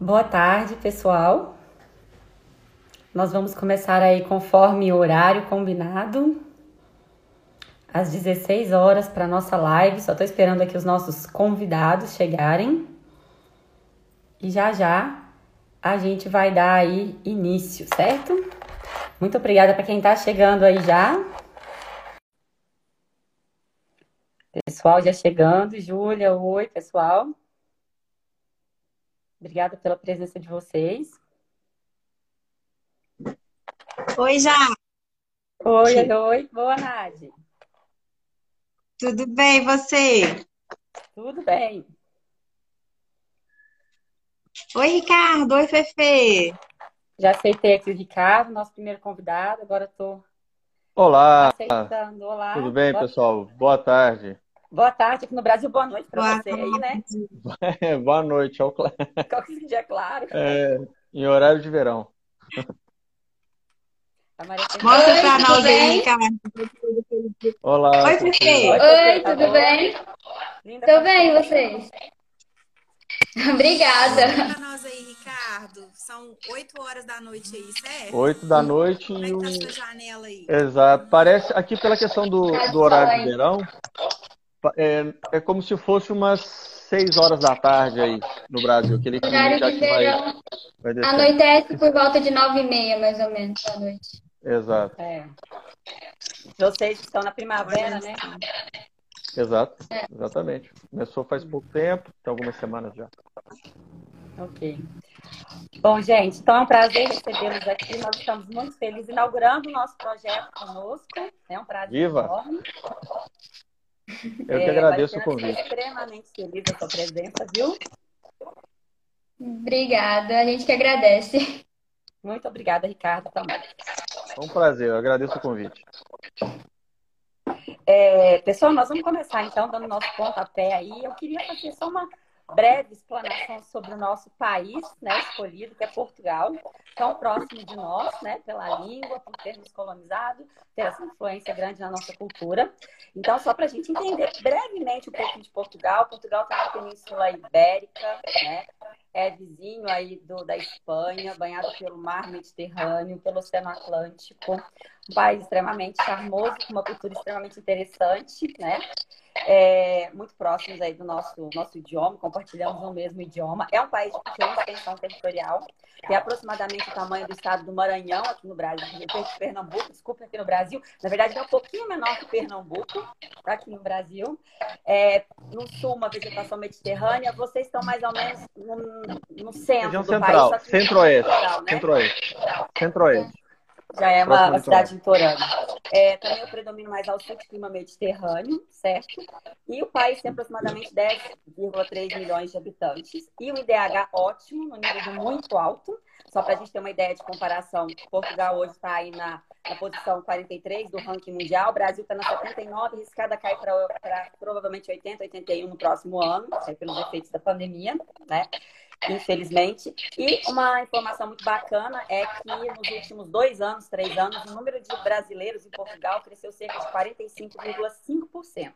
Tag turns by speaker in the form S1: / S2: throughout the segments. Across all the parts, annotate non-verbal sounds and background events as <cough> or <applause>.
S1: Boa tarde, pessoal. Nós vamos começar aí conforme o horário combinado, às 16 horas para nossa live. Só estou esperando aqui os nossos convidados chegarem. E já já a gente vai dar aí início, certo? Muito obrigada para quem está chegando aí já. Pessoal já chegando. Júlia, oi, pessoal. Obrigada pela presença de vocês.
S2: Oi, Já.
S1: Oi, oi. Boa, Nadi.
S2: Tudo bem, você?
S1: Tudo bem.
S2: Oi, Ricardo. Oi, Fefe.
S1: Já aceitei aqui o Ricardo, nosso primeiro convidado. Agora estou
S3: Olá.
S1: aceitando. Olá.
S3: Tudo bem,
S1: boa,
S3: pessoal? Boa tarde.
S1: Boa tarde aqui no Brasil. Boa noite para você aí, né? <laughs>
S3: Boa noite. ao cla- <laughs>
S1: Qualquer dia, claro.
S3: é, em horário de verão.
S1: A Maria
S2: Mostra
S4: tudo
S2: nós aí,
S4: bem?
S2: Ricardo.
S3: Olá.
S2: Oi,
S3: Cecília.
S2: Fefe.
S1: Oi,
S4: Oi,
S1: tá
S4: tudo
S1: bom?
S4: bem?
S1: Como
S4: bem, vocês? <laughs> Obrigada.
S5: Conta pra nós aí, Ricardo. São 8 horas da noite aí, certo?
S3: Oito da noite
S5: Como é
S3: e
S5: que
S3: o...
S5: tá sua janela aí?
S3: Exato. Parece, aqui pela questão do, do horário
S4: falar
S3: de verão, é, é como se fosse umas seis horas da tarde aí no Brasil. Aquele
S4: Horário de
S3: já que vai,
S4: verão
S3: vai descendo.
S4: anoitece por volta de nove e meia, mais ou menos, da noite.
S3: Exato,
S1: É. Vocês estão na primavera, né?
S3: exato.
S4: É.
S3: Exatamente. Começou faz pouco tempo, tem algumas semanas já.
S1: Ok. Bom, gente, então é um prazer recebê-los aqui. Nós estamos muito felizes inaugurando o nosso projeto conosco. É um prazer
S3: Viva!
S1: enorme.
S3: Eu que
S1: É,
S3: agradeço o convite.
S1: extremamente feliz da sua presença, viu?
S4: Obrigada, a gente que agradece.
S1: Muito obrigada, Ricardo, também.
S3: Foi um prazer, eu agradeço o convite.
S1: É, pessoal, nós vamos começar então dando nosso pontapé aí. Eu queria fazer só uma breve explanação sobre o nosso país, né, escolhido, que é Portugal, tão próximo de nós, né, pela língua, por ter nos colonizado, ter essa influência grande na nossa cultura. Então, só para a gente entender brevemente um pouquinho de Portugal, Portugal está na Península Ibérica, né, é vizinho aí do, da Espanha, banhado pelo mar Mediterrâneo, pelo Oceano Atlântico, um país extremamente charmoso, com uma cultura extremamente interessante, né? É, muito próximos aí do nosso, nosso idioma, compartilhamos o mesmo idioma. É um país de pequena extensão territorial, tem aproximadamente o tamanho do estado do Maranhão, aqui no Brasil, de Pernambuco, desculpa, aqui no Brasil. Na verdade, é um pouquinho menor que Pernambuco, tá aqui no Brasil. É, no sul, uma vegetação mediterrânea. Vocês estão mais ou menos no, no centro
S3: Região
S1: do
S3: central,
S1: país, só que
S3: centro-oeste,
S1: né?
S3: centro-oeste, centro-oeste.
S1: Já é uma, cidade litorânea. É, também o predomínio mais ao sul de clima mediterrâneo, certo? E o país tem aproximadamente 10,3 milhões de habitantes. E o IDH ótimo, no nível muito alto. Só para a gente ter uma ideia de comparação, Portugal hoje está aí na, na posição 43 do ranking mundial, o Brasil está na 79, arriscada a cair para provavelmente 80, 81 no próximo ano, pelos efeitos da pandemia, né? Infelizmente. E uma informação muito bacana é que nos últimos dois anos, três anos, o número de brasileiros em Portugal cresceu cerca de 45,5%.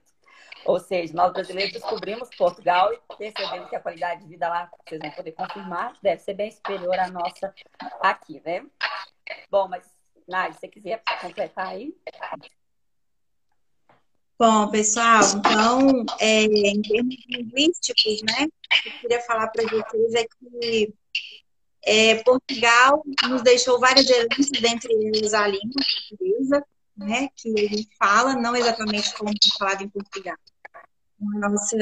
S1: Ou seja, nós brasileiros descobrimos Portugal e percebemos que a qualidade de vida lá, vocês vão poder confirmar, deve ser bem superior à nossa aqui, né? Bom, mas, Nádia, se você quiser completar aí.
S2: Bom, pessoal, então, é, em termos linguísticos, né, eu queria falar para vocês é que é, Portugal nos deixou várias heranças, dentre elas a língua portuguesa, né, que a gente fala, não exatamente como é falado em Portugal. Nossa,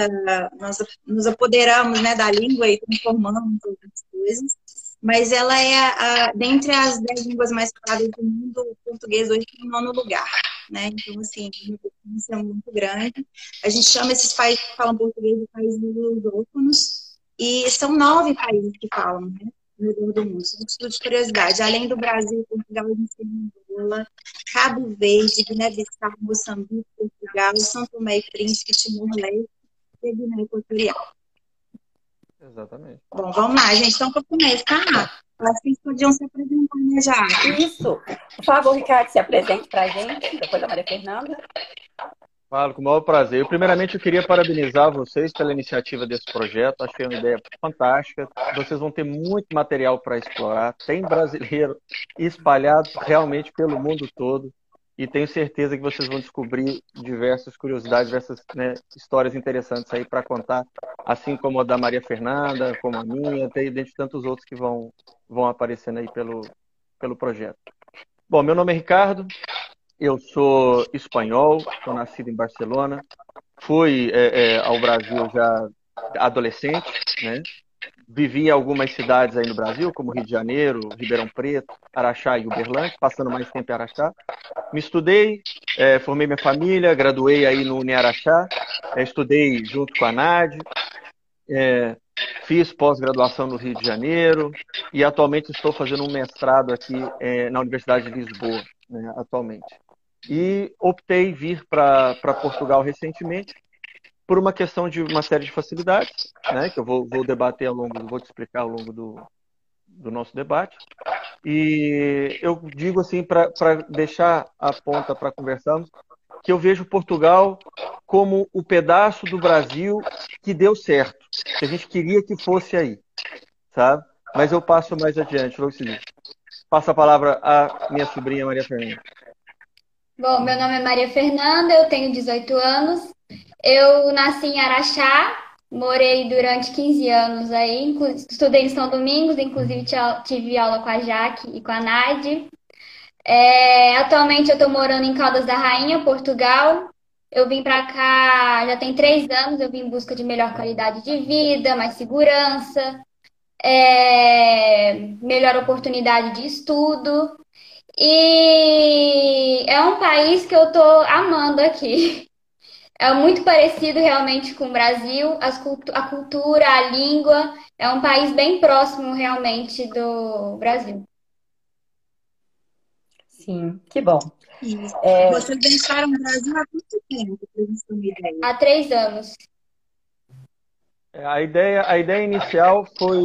S2: nós nos apoderamos né, da língua e transformamos outras coisas, mas ela é, a, dentre as dez línguas mais faladas do mundo, o português hoje tem nono lugar. Né? Então, assim, importância muito grande. A gente chama esses países que falam português de países lusófonos, e são nove países que falam, né? No redor do mundo. Isso tudo de curiosidade. Além do Brasil, Portugal, Angola, Cabo Verde, Guiné-Bissau, Moçambique, Portugal, São Tomé e Príncipe, Timor-Leste e Guiné Equatorial.
S3: Exatamente.
S2: Bom, vamos lá, gente. Então, para começar, acho que vocês podiam se apresentar, né, já?
S1: Isso. Por favor, Ricardo, se apresente para a gente, depois da Maria Fernanda.
S3: Falo com o maior prazer. Eu, primeiramente, eu queria parabenizar vocês pela iniciativa desse projeto. Achei uma ideia fantástica. Vocês vão ter muito material para explorar. Tem brasileiro espalhado realmente pelo mundo todo. E tenho certeza que vocês vão descobrir diversas curiosidades, diversas né, histórias interessantes aí para contar, assim como a da Maria Fernanda, como a minha, tem dentre tantos outros que vão, vão aparecendo aí pelo, pelo projeto. Bom, meu nome é Ricardo, eu sou espanhol, sou nascido em Barcelona. Fui é, é, ao Brasil já adolescente, né? Vivi em algumas cidades aí no Brasil, como Rio de Janeiro, Ribeirão Preto, Araxá e Uberlândia, passando mais tempo em Araxá. Me estudei, é, formei minha família, graduei aí no Uniaraxá, é, estudei junto com a NAD, é, fiz pós-graduação no Rio de Janeiro. E atualmente estou fazendo um mestrado aqui é, na Universidade de Lisboa, né, atualmente. E optei vir para Portugal recentemente por uma questão de uma série de facilidades, né, que eu vou, vou debater ao longo, vou te explicar ao longo do, do nosso debate. E eu digo assim, para deixar a ponta para conversarmos, que eu vejo Portugal como o pedaço do Brasil que deu certo, que a gente queria que fosse aí, sabe? Mas eu passo mais adiante, logo seguinte. Passo a palavra à minha sobrinha Maria Fernanda.
S4: Bom, meu nome é Maria Fernanda, eu tenho 18 anos. Eu nasci em Araxá, morei durante 15 anos aí, estudei em São Domingos, inclusive tive aula com a Jaque e com a Nade. É, atualmente eu estou morando em Caldas da Rainha, Portugal. Eu vim para cá já tem três anos, eu vim em busca de melhor qualidade de vida, mais segurança, é, melhor oportunidade de estudo. E é um país que eu estou amando aqui. <laughs> É muito parecido realmente com o Brasil, cultu a cultura, a língua. É um país bem próximo realmente do Brasil.
S1: Sim, que bom.
S2: É... Vocês deixaram o Brasil há quanto tempo,
S4: Há três anos.
S3: É, a ideia, a ideia inicial foi,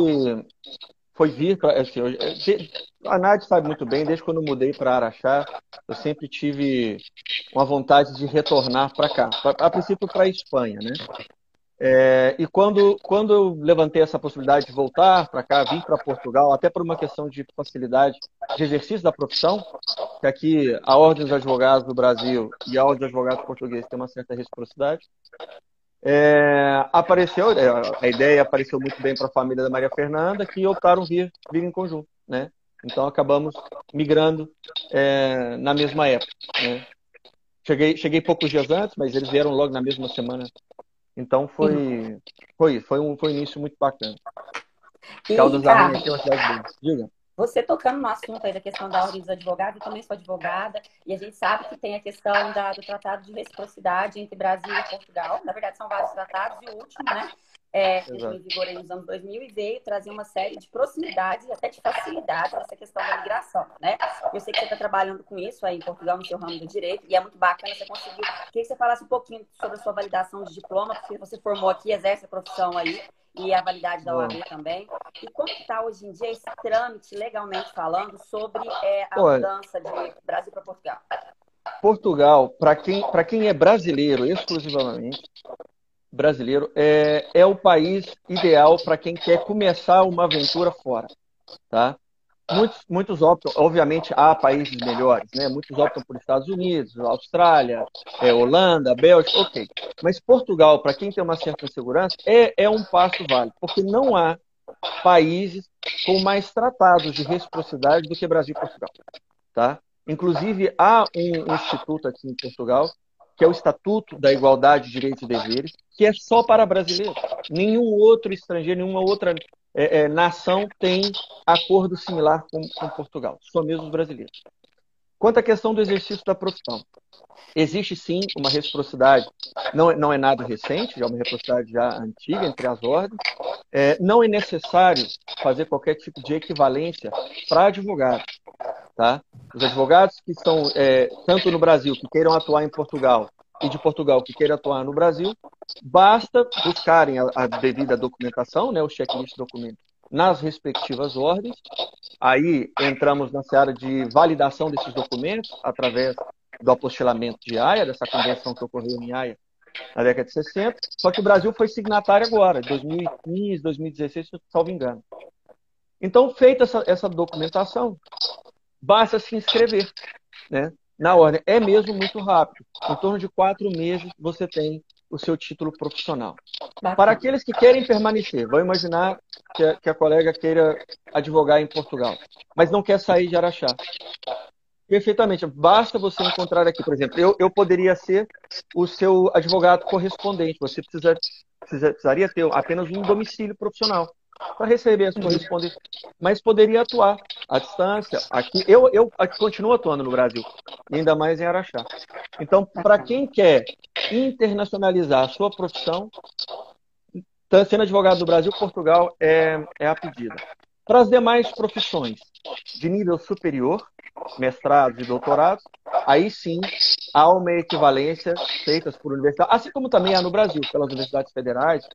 S3: foi vir para. Assim, a Nath sabe muito bem, desde quando eu mudei para Araxá, eu sempre tive uma vontade de retornar para cá, a princípio para a Espanha, né? É, e quando, quando eu levantei essa possibilidade de voltar para cá, vir para Portugal, até por uma questão de facilidade de exercício da profissão, que aqui a Ordem dos Advogados do Brasil e a Ordem dos Advogados Portugueses tem uma certa reciprocidade, é, apareceu, é, a ideia apareceu muito bem para a família da Maria Fernanda, que optaram vir, vir em conjunto, né? Então acabamos migrando é, na mesma época. Né? Cheguei, cheguei poucos dias antes, mas eles vieram logo na mesma semana. Então foi, foi, foi, um, foi um início muito bacana.
S1: E, Caldas da Rainha aqui é uma cidade Diga. Você tocando no assunto aí da questão da ordem dos advogados, eu também sou advogada, e a gente sabe que tem a questão da, do tratado de reciprocidade entre Brasil e Portugal. Na verdade, são vários tratados, e o último, né, é, em vigor nos anos 2000 e veio trazer uma série de proximidades e até de facilidades nessa questão da migração, né? Eu sei que você está trabalhando com isso aí em Portugal, no seu ramo do direito, e é muito bacana você conseguir. Queria que você falasse um pouquinho sobre a sua validação de diploma, porque você formou aqui, exerce a profissão aí, e a validade da OAB também. E como está hoje em dia esse trâmite, legalmente falando, sobre é, a Olha, mudança de Brasil para Portugal?
S3: Portugal, para quem, quem é brasileiro exclusivamente, brasileiro é, é o país ideal para quem quer começar uma aventura fora, tá? Muitos, muitos optam, obviamente há países melhores, né? Muitos optam por Estados Unidos, Austrália, é, Holanda, Bélgica, ok. Mas Portugal, para quem tem uma certa segurança, é, é um passo válido, porque não há países com mais tratados de reciprocidade do que Brasil e Portugal, tá? Inclusive há um instituto aqui em Portugal que é o Estatuto da Igualdade de Direitos e Deveres, que é só para brasileiros. Nenhum outro estrangeiro, nenhuma outra é, é, nação tem acordo similar com, com Portugal, só mesmo os brasileiros. Quanto à questão do exercício da profissão, existe sim uma reciprocidade, não, é, não é nada recente, já é uma reciprocidade já antiga entre as ordens. É, não é necessário fazer qualquer tipo de equivalência para advogados. Tá? Os advogados que estão, é, tanto no Brasil, que queiram atuar em Portugal, e de Portugal que queiram atuar no Brasil, basta buscarem a, a devida documentação, né, o checklist de documentos, nas respectivas ordens. Aí entramos na seara de validação desses documentos através do apostilamento de Haia, dessa convenção que ocorreu em Haia na década de 60, só que o Brasil foi signatário agora, 2015, 2016, se salvo engano. Então, feita essa, essa documentação, basta se inscrever, né? Na ordem. É mesmo muito rápido. Em torno de quatro meses você tem o seu título profissional. Para aqueles que querem permanecer, vou imaginar que a, que a colega queira advogar em Portugal, mas não quer sair de Araxá. Perfeitamente. Basta você encontrar aqui, por exemplo, eu, eu poderia ser o seu advogado correspondente. Você precisa, precisa, precisaria ter apenas um domicílio profissional para receber as correspondências, mas poderia atuar à distância. Aqui, eu, eu aqui continuo atuando no Brasil, ainda mais em Araxá. Então, para quem quer internacionalizar a sua profissão, tá sendo advogado do Brasil, Portugal é, é a pedida. Para as demais profissões de nível superior, mestrados e doutorados, aí sim há uma equivalência feitas por universidades, assim como também há no Brasil, pelas universidades federais.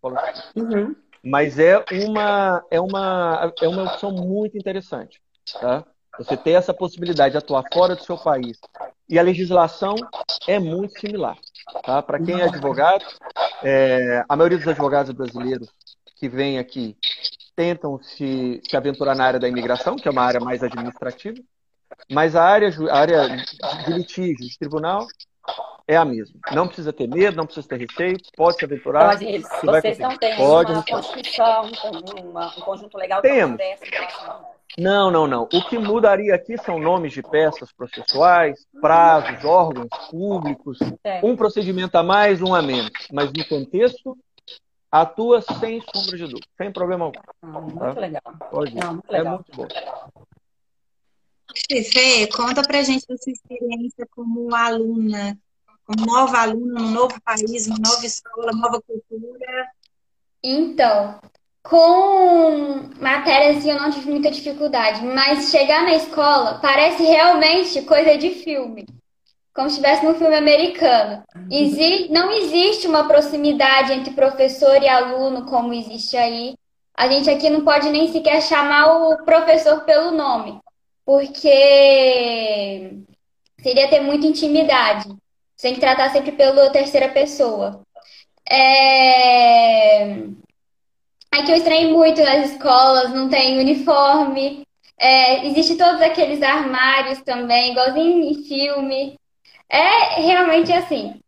S3: Uhum. Mas é uma, é, uma, é uma opção muito interessante. Tá? Você ter essa possibilidade de atuar fora do seu país. E a legislação é muito similar. Tá? Para quem é advogado, é, a maioria dos advogados brasileiros que vêm aqui tentam se, se aventurar na área da imigração, que é uma área mais administrativa, mas a área, a área de litígio, de tribunal, é a mesma. Não precisa ter medo, não precisa ter receio, pode se aventurar.
S1: Pode, vocês não têm pode, uma constituição, uma, um conjunto legal
S3: Temos. Não, não, não. O que mudaria aqui são nomes de peças processuais, prazos, órgãos públicos, é. um procedimento a mais, um a menos. Mas no contexto, atua sem sombra de dúvida, sem problema algum.
S1: Ah, muito tá? legal.
S3: Pode. Não, muito legal. É muito bom.
S2: Fê, conta pra gente a sua experiência como aluna, como nova aluna, num novo país, uma nova escola, nova cultura.
S4: Então, com matérias assim, eu não tive muita dificuldade, mas chegar na escola parece realmente coisa de filme. Como se estivesse num filme americano. Exi não existe uma proximidade entre professor e aluno como existe aí. A gente aqui não pode nem sequer chamar o professor pelo nome porque seria ter muita intimidade. Você tem que tratar sempre pela terceira pessoa. É... Aqui eu estranhei muito nas escolas, não tem uniforme. É, existe todos aqueles armários também, igualzinho em filme. É realmente assim.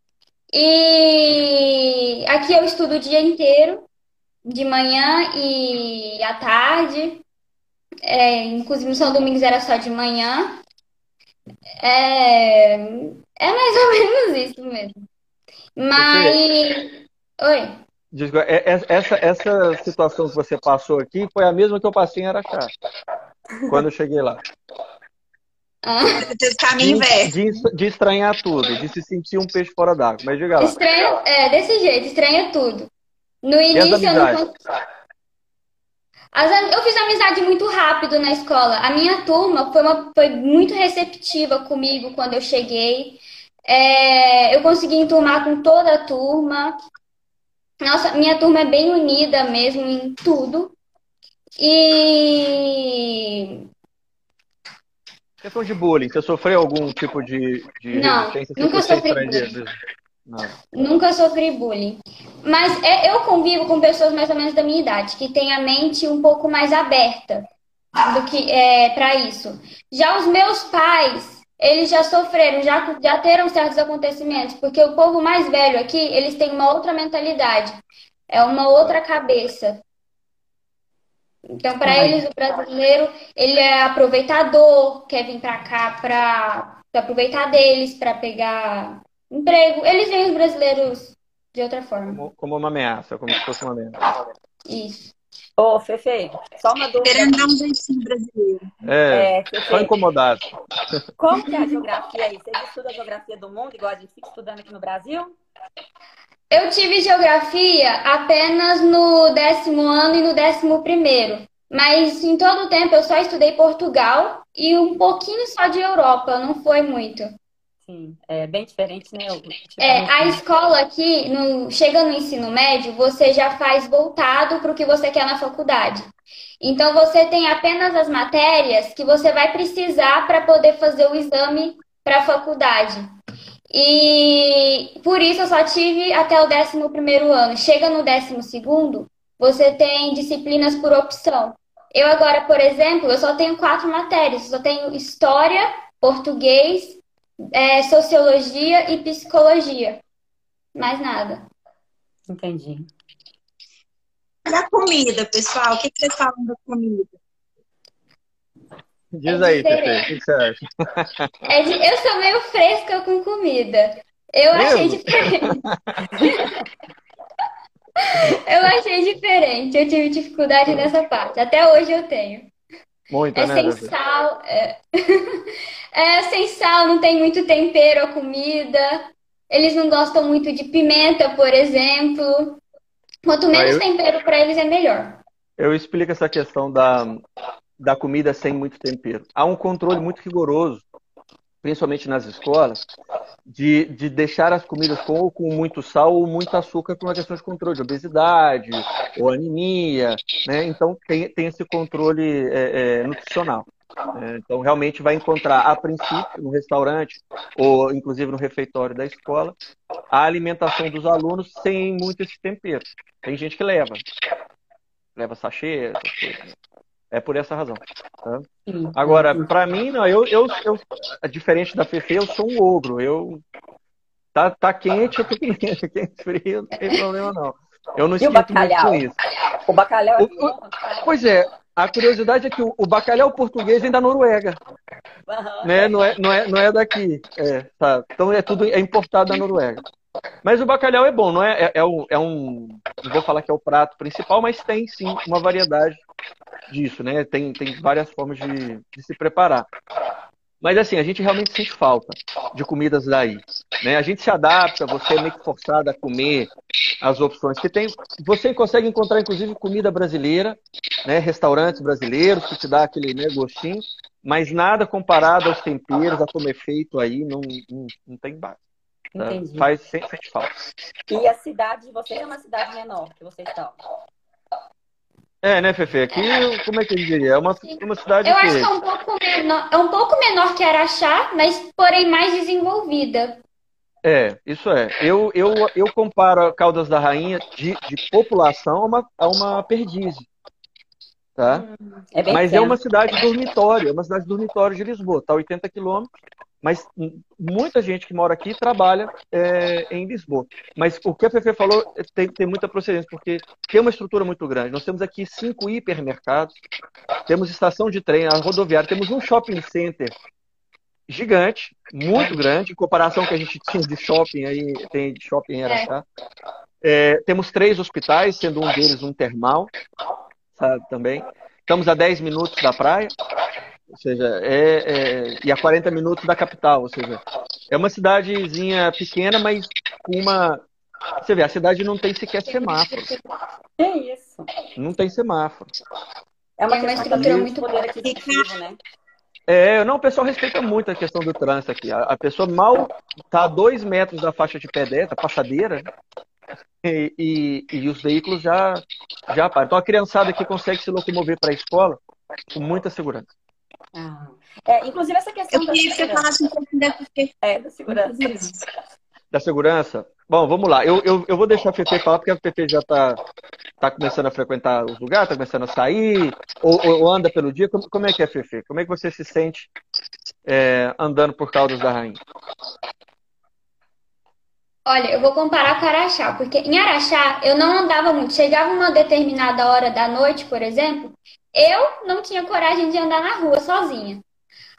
S4: E aqui eu estudo o dia inteiro, de manhã e à tarde. É, inclusive no São Domingos era só de manhã. É, é mais ou <laughs> menos isso mesmo. Mas. Oi.
S3: É, é, essa, essa situação que você passou aqui foi a mesma que eu passei em Araxá. quando eu cheguei lá.
S2: Ah. Caminho
S3: de, de, de, estranhar tudo, de se sentir um peixe fora d'água. Mas diga lá.
S4: Estranha, é, desse jeito, estranha tudo. No início eu não, eu fiz amizade muito rápido na escola. A minha turma foi, uma, foi muito receptiva comigo quando eu cheguei. É, eu consegui enturmar com toda a turma. Nossa, minha turma é bem unida mesmo em tudo. E.
S3: Questão de bullying, você sofreu algum tipo de, de
S4: Não? Nunca sofri bullying. Não. Nunca sofri bullying. Mas é, eu convivo com pessoas mais ou menos da minha idade, que têm a mente um pouco mais aberta do que é, para isso. Já os meus pais, eles já sofreram, já, já teram certos acontecimentos, porque o povo mais velho aqui, eles têm uma outra mentalidade, é uma outra cabeça. Então, para eles, o brasileiro, ele é aproveitador, quer vir para cá para aproveitar deles, para pegar emprego. Eles veem os brasileiros de outra forma.
S3: Como, como uma ameaça, como se fosse uma ameaça.
S4: Isso.
S1: Ô, Fefe, só uma dúvida.
S2: Querendo dar um jeitinho brasileiro.
S3: É, é Fefe, só incomodado.
S1: Como que é a geografia aí? Vocês estudam a geografia do mundo, igual a gente fica estudando aqui no Brasil?
S4: Eu tive geografia apenas no décimo ano e no décimo primeiro. Mas em todo o tempo eu só estudei Portugal e um pouquinho só de Europa, não foi muito.
S1: É bem diferente, né?
S4: É, a escola aqui, no, chega no ensino médio, você já faz voltado para o que você quer na faculdade. Então, você tem apenas as matérias que você vai precisar para poder fazer o exame para a faculdade. E por isso eu só tive até o 11 primeiro ano. Chega no 12 segundo, você tem disciplinas por opção. Eu agora, por exemplo, eu só tenho quatro matérias. Eu só tenho história, português, é, sociologia e psicologia. Mais nada.
S1: Entendi.
S2: Da comida, pessoal, o que, vocês falam da comida?
S3: Diz
S4: É
S3: aí. Pepe, o que você acha?
S4: É de- eu sou meio fresca com comida. Eu achei
S3: Mesmo?
S4: diferente. <laughs> Eu achei diferente. Eu tive dificuldade nessa parte. Até hoje eu tenho.
S3: Muita,
S4: É
S3: né,
S4: sem sal. É... <laughs> é sem sal, não tem muito tempero a comida. Eles não gostam muito de pimenta, por exemplo. Quanto menos
S3: eu-
S4: tempero para eles é melhor.
S3: Eu explico essa questão da, da comida sem muito tempero. Há um controle muito rigoroso, principalmente nas escolas, de, de deixar as comidas com, ou com muito sal ou muito açúcar por uma questão de controle de obesidade ou anemia, né? Então tem, tem esse controle é, é, nutricional. né? Então realmente vai encontrar, a princípio, no restaurante ou inclusive no refeitório da escola, a alimentação dos alunos sem muito esse tempero. Tem gente que leva, leva sachê, essas coisas. né? É por essa razão. tá? Agora, pra mim, não, eu, eu, eu, diferente da Fefe, eu sou um ogro. Eu tá, tá quente, eu tô <laughs> comendo. Quente frio, não tem problema não. Eu não
S1: E o
S3: esquento muito com isso.
S1: O bacalhau é
S3: O-
S1: sabe?
S3: Pois é, a curiosidade é que o, o bacalhau português vem da Noruega,
S1: Aham.
S3: né? Não é, não é, não é daqui. É, tá. Então é tudo é importado da Noruega. Mas o bacalhau é bom, não é? É, é, um, é um. Não vou falar que é o prato principal, mas tem sim uma variedade disso, né? Tem, tem várias formas de, de se preparar. Mas assim, a gente realmente sente falta de comidas daí. Né? A gente se adapta, você é meio que forçado a comer as opções que tem. Você consegue encontrar, inclusive, comida brasileira, né? restaurantes brasileiros que te dá aquele né, gostinho, mas nada comparado aos temperos, a como é feito aí, não, não, não tem base. tá? Faz sente falta.
S1: E a cidade de vocês é uma cidade menor que vocês estão.
S3: É, né, Fefe? Aqui, como é que eu diria? É uma, uma cidade
S4: Eu
S3: que...
S4: acho que é um pouco menor, é um pouco menor que Araxá, mas porém mais desenvolvida.
S3: É, isso é. Eu, eu, eu comparo a Caldas da Rainha de, de população a uma, a uma perdizes. Tá?
S1: É bem
S3: Mas é
S1: pequeno.
S3: uma cidade dormitório, é uma cidade dormitório de Lisboa, está a 80 quilômetros, mas muita gente que mora aqui trabalha é, em Lisboa. Mas o que a Fefe falou tem, tem muita procedência, porque tem uma estrutura muito grande. Nós temos aqui cinco hipermercados, temos estação de trem, a rodoviária, temos um shopping center gigante, muito grande, em comparação que a gente tinha de shopping aí, tem de shopping em Araxá. É, temos três hospitais, sendo um deles um termal, sabe, também. Estamos a 10 minutos da praia, ou seja, é, é, e a 40 minutos da capital, ou seja, é uma cidadezinha pequena, mas com uma. Você vê, a cidade não tem sequer semáforo.
S1: Que isso?
S3: Não tem semáforo.
S1: É uma
S4: Tem uma
S1: questão
S4: estrutura muito
S1: de poder aquisitivo, né?
S3: É, não, o pessoal respeita muito a questão do trânsito aqui. A, a pessoa mal está a dois metros da faixa de pedestre, passadeira, né? e, e, e os veículos já, já param. Então a criançada aqui consegue se locomover para a escola com muita segurança.
S1: Ah. É, inclusive essa questão
S2: Eu
S1: da
S2: queria que você
S1: segurança.
S2: falasse um pouco da
S1: É, da segurança.
S3: Da segurança? Bom, vamos lá. Eu, eu, eu vou deixar a Fefe falar, porque a Fefe já está tá começando a frequentar os lugares, está começando a sair, ou, ou anda pelo dia. Como, como é que é, Fefe? Como é que você se sente é, andando por Caldas da Rainha?
S4: Olha, eu vou comparar com Araxá, porque em Araxá eu não andava muito. Chegava uma determinada hora da noite, por exemplo, eu não tinha coragem de andar na rua sozinha.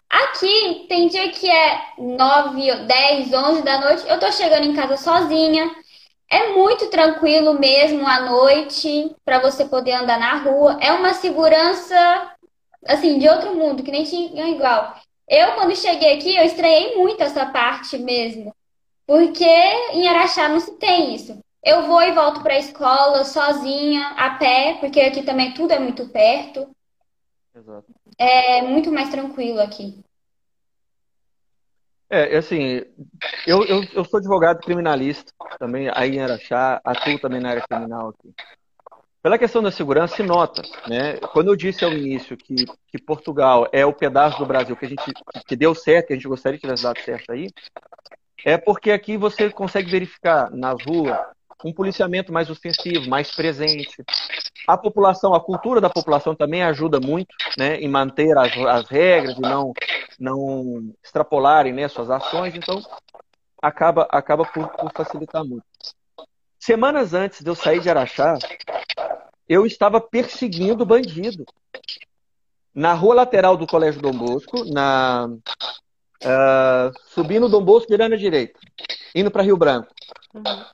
S4: Aqui tem dia que é 9, 10, 11 da noite, eu tô chegando em casa sozinha. É muito tranquilo mesmo à noite para você poder andar na rua. É uma segurança assim de outro mundo que nem tinha igual. Eu quando cheguei aqui, eu estranhei muito essa parte mesmo. Porque em Araxá não se tem isso. Eu vou e volto para a escola sozinha, a pé, porque aqui também tudo é muito perto.
S3: Exato.
S4: É muito mais tranquilo aqui.
S3: É, assim, eu, eu, eu sou advogado criminalista também aí em Araxá, atuo também na área criminal aqui. Pela questão da segurança, se nota. Né? Quando eu disse ao início que, que Portugal é o pedaço do Brasil que a gente que deu certo, que a gente gostaria que tivesse dado certo aí, é porque aqui você consegue verificar nas ruas um policiamento mais ostensivo, mais presente. A população, a cultura da população também ajuda muito né, em manter as, as regras e não, não extrapolarem né, suas ações. Então, acaba, acaba por, por facilitar muito. Semanas antes de eu sair de Araxá, eu estava perseguindo bandido. Na rua lateral do Colégio Dom Bosco, na, uh, subindo Dom Bosco, virando à direita, indo para Rio Branco.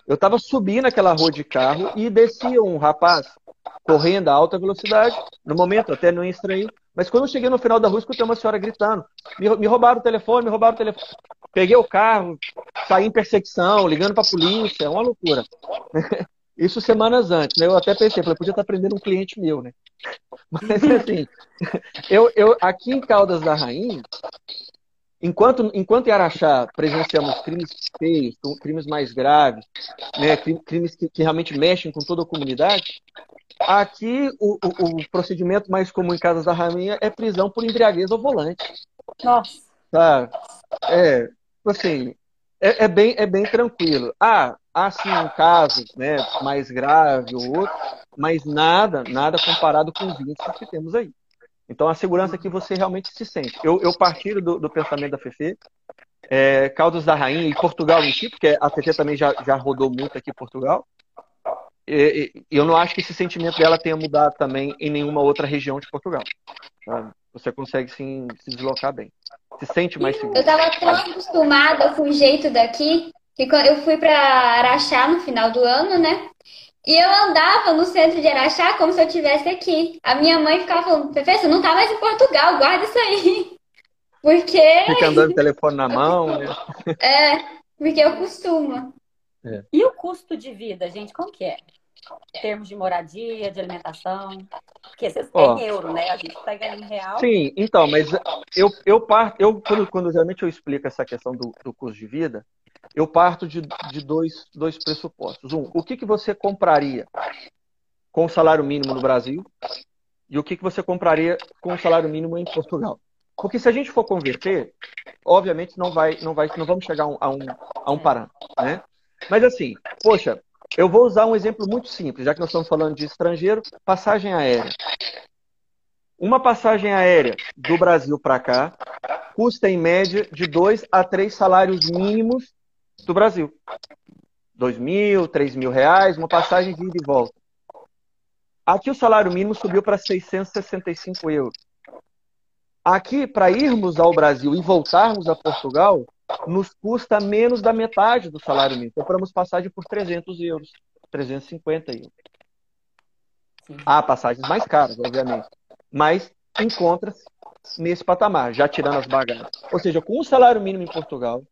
S3: Eu estava subindo aquela rua de carro e descia um rapaz correndo a alta velocidade. No momento, até não estranhei. Mas quando eu cheguei no final da rua, escutei uma senhora gritando: me, me roubaram o telefone, me roubaram o telefone. Peguei o carro, saí em perseguição, ligando para a polícia, é uma loucura. <laughs> Isso semanas antes, né? Eu até pensei, falei, podia estar prendendo um cliente meu, né? <laughs> Mas assim, <laughs> eu, eu aqui em Caldas da Rainha, enquanto, enquanto em Araxá presenciamos crimes feios, crimes mais graves, né? crimes que, que realmente mexem com toda a comunidade, aqui o, o, o, procedimento mais comum em Casas da Rainha é prisão por embriaguez ao volante.
S1: Nossa.
S3: Tá? É, assim, é, é, bem, é bem tranquilo. Ah, há sim um caso né, mais grave ou outro, mas nada, nada comparado com os índices que temos aí. Então, a segurança que você realmente se sente. Eu, eu partilho do, do pensamento da Fefe, é, Caldas da Rainha e Portugal em si, porque a Fefe também já, já rodou muito aqui em Portugal. E, e, eu não acho que esse sentimento dela tenha mudado também em nenhuma outra região de Portugal. Sabe? Você consegue sim se deslocar bem. Se sente mais seguro.
S4: Eu estava tão acostumada com o jeito daqui que eu fui para Araxá no final do ano, né? E eu andava no centro de Araxá como se eu estivesse aqui. A minha mãe ficava falando, Fefe, você não tá mais em Portugal, guarda isso aí. <laughs> Porque.
S3: Fica andando o telefone na mão, né?
S4: É, porque eu costumo.
S1: É. E o custo de vida, gente, como que é? Em termos de moradia, de alimentação? Porque vocês oh, têm euro, né? A gente pega em real.
S3: Sim, então, mas eu, eu parto, eu, quando, quando geralmente eu explico essa questão do, do custo de vida, eu parto de, de dois, dois pressupostos. Um, o que, que você compraria com o salário mínimo no Brasil e o que, que você compraria com o salário mínimo em Portugal? Porque se a gente for converter, obviamente não vai, não vai, não vamos chegar a um, a um parâmetro, né? Mas assim, poxa, eu vou usar um exemplo muito simples, já que nós estamos falando de estrangeiro, passagem aérea. Uma passagem aérea do Brasil para cá custa em média de dois a três salários mínimos do Brasil. Dois mil, três mil reais, uma passagem de ida e volta. Aqui o salário mínimo subiu para 665 euros. Aqui, para irmos ao Brasil e voltarmos a Portugal, nos custa menos da metade do salário mínimo. Compramos passagem por 300 euros, 350 euros. Há passagens mais caras, obviamente. Mas encontra-se nesse patamar, já tirando as bagagens. Ou seja, com o salário mínimo em Portugal,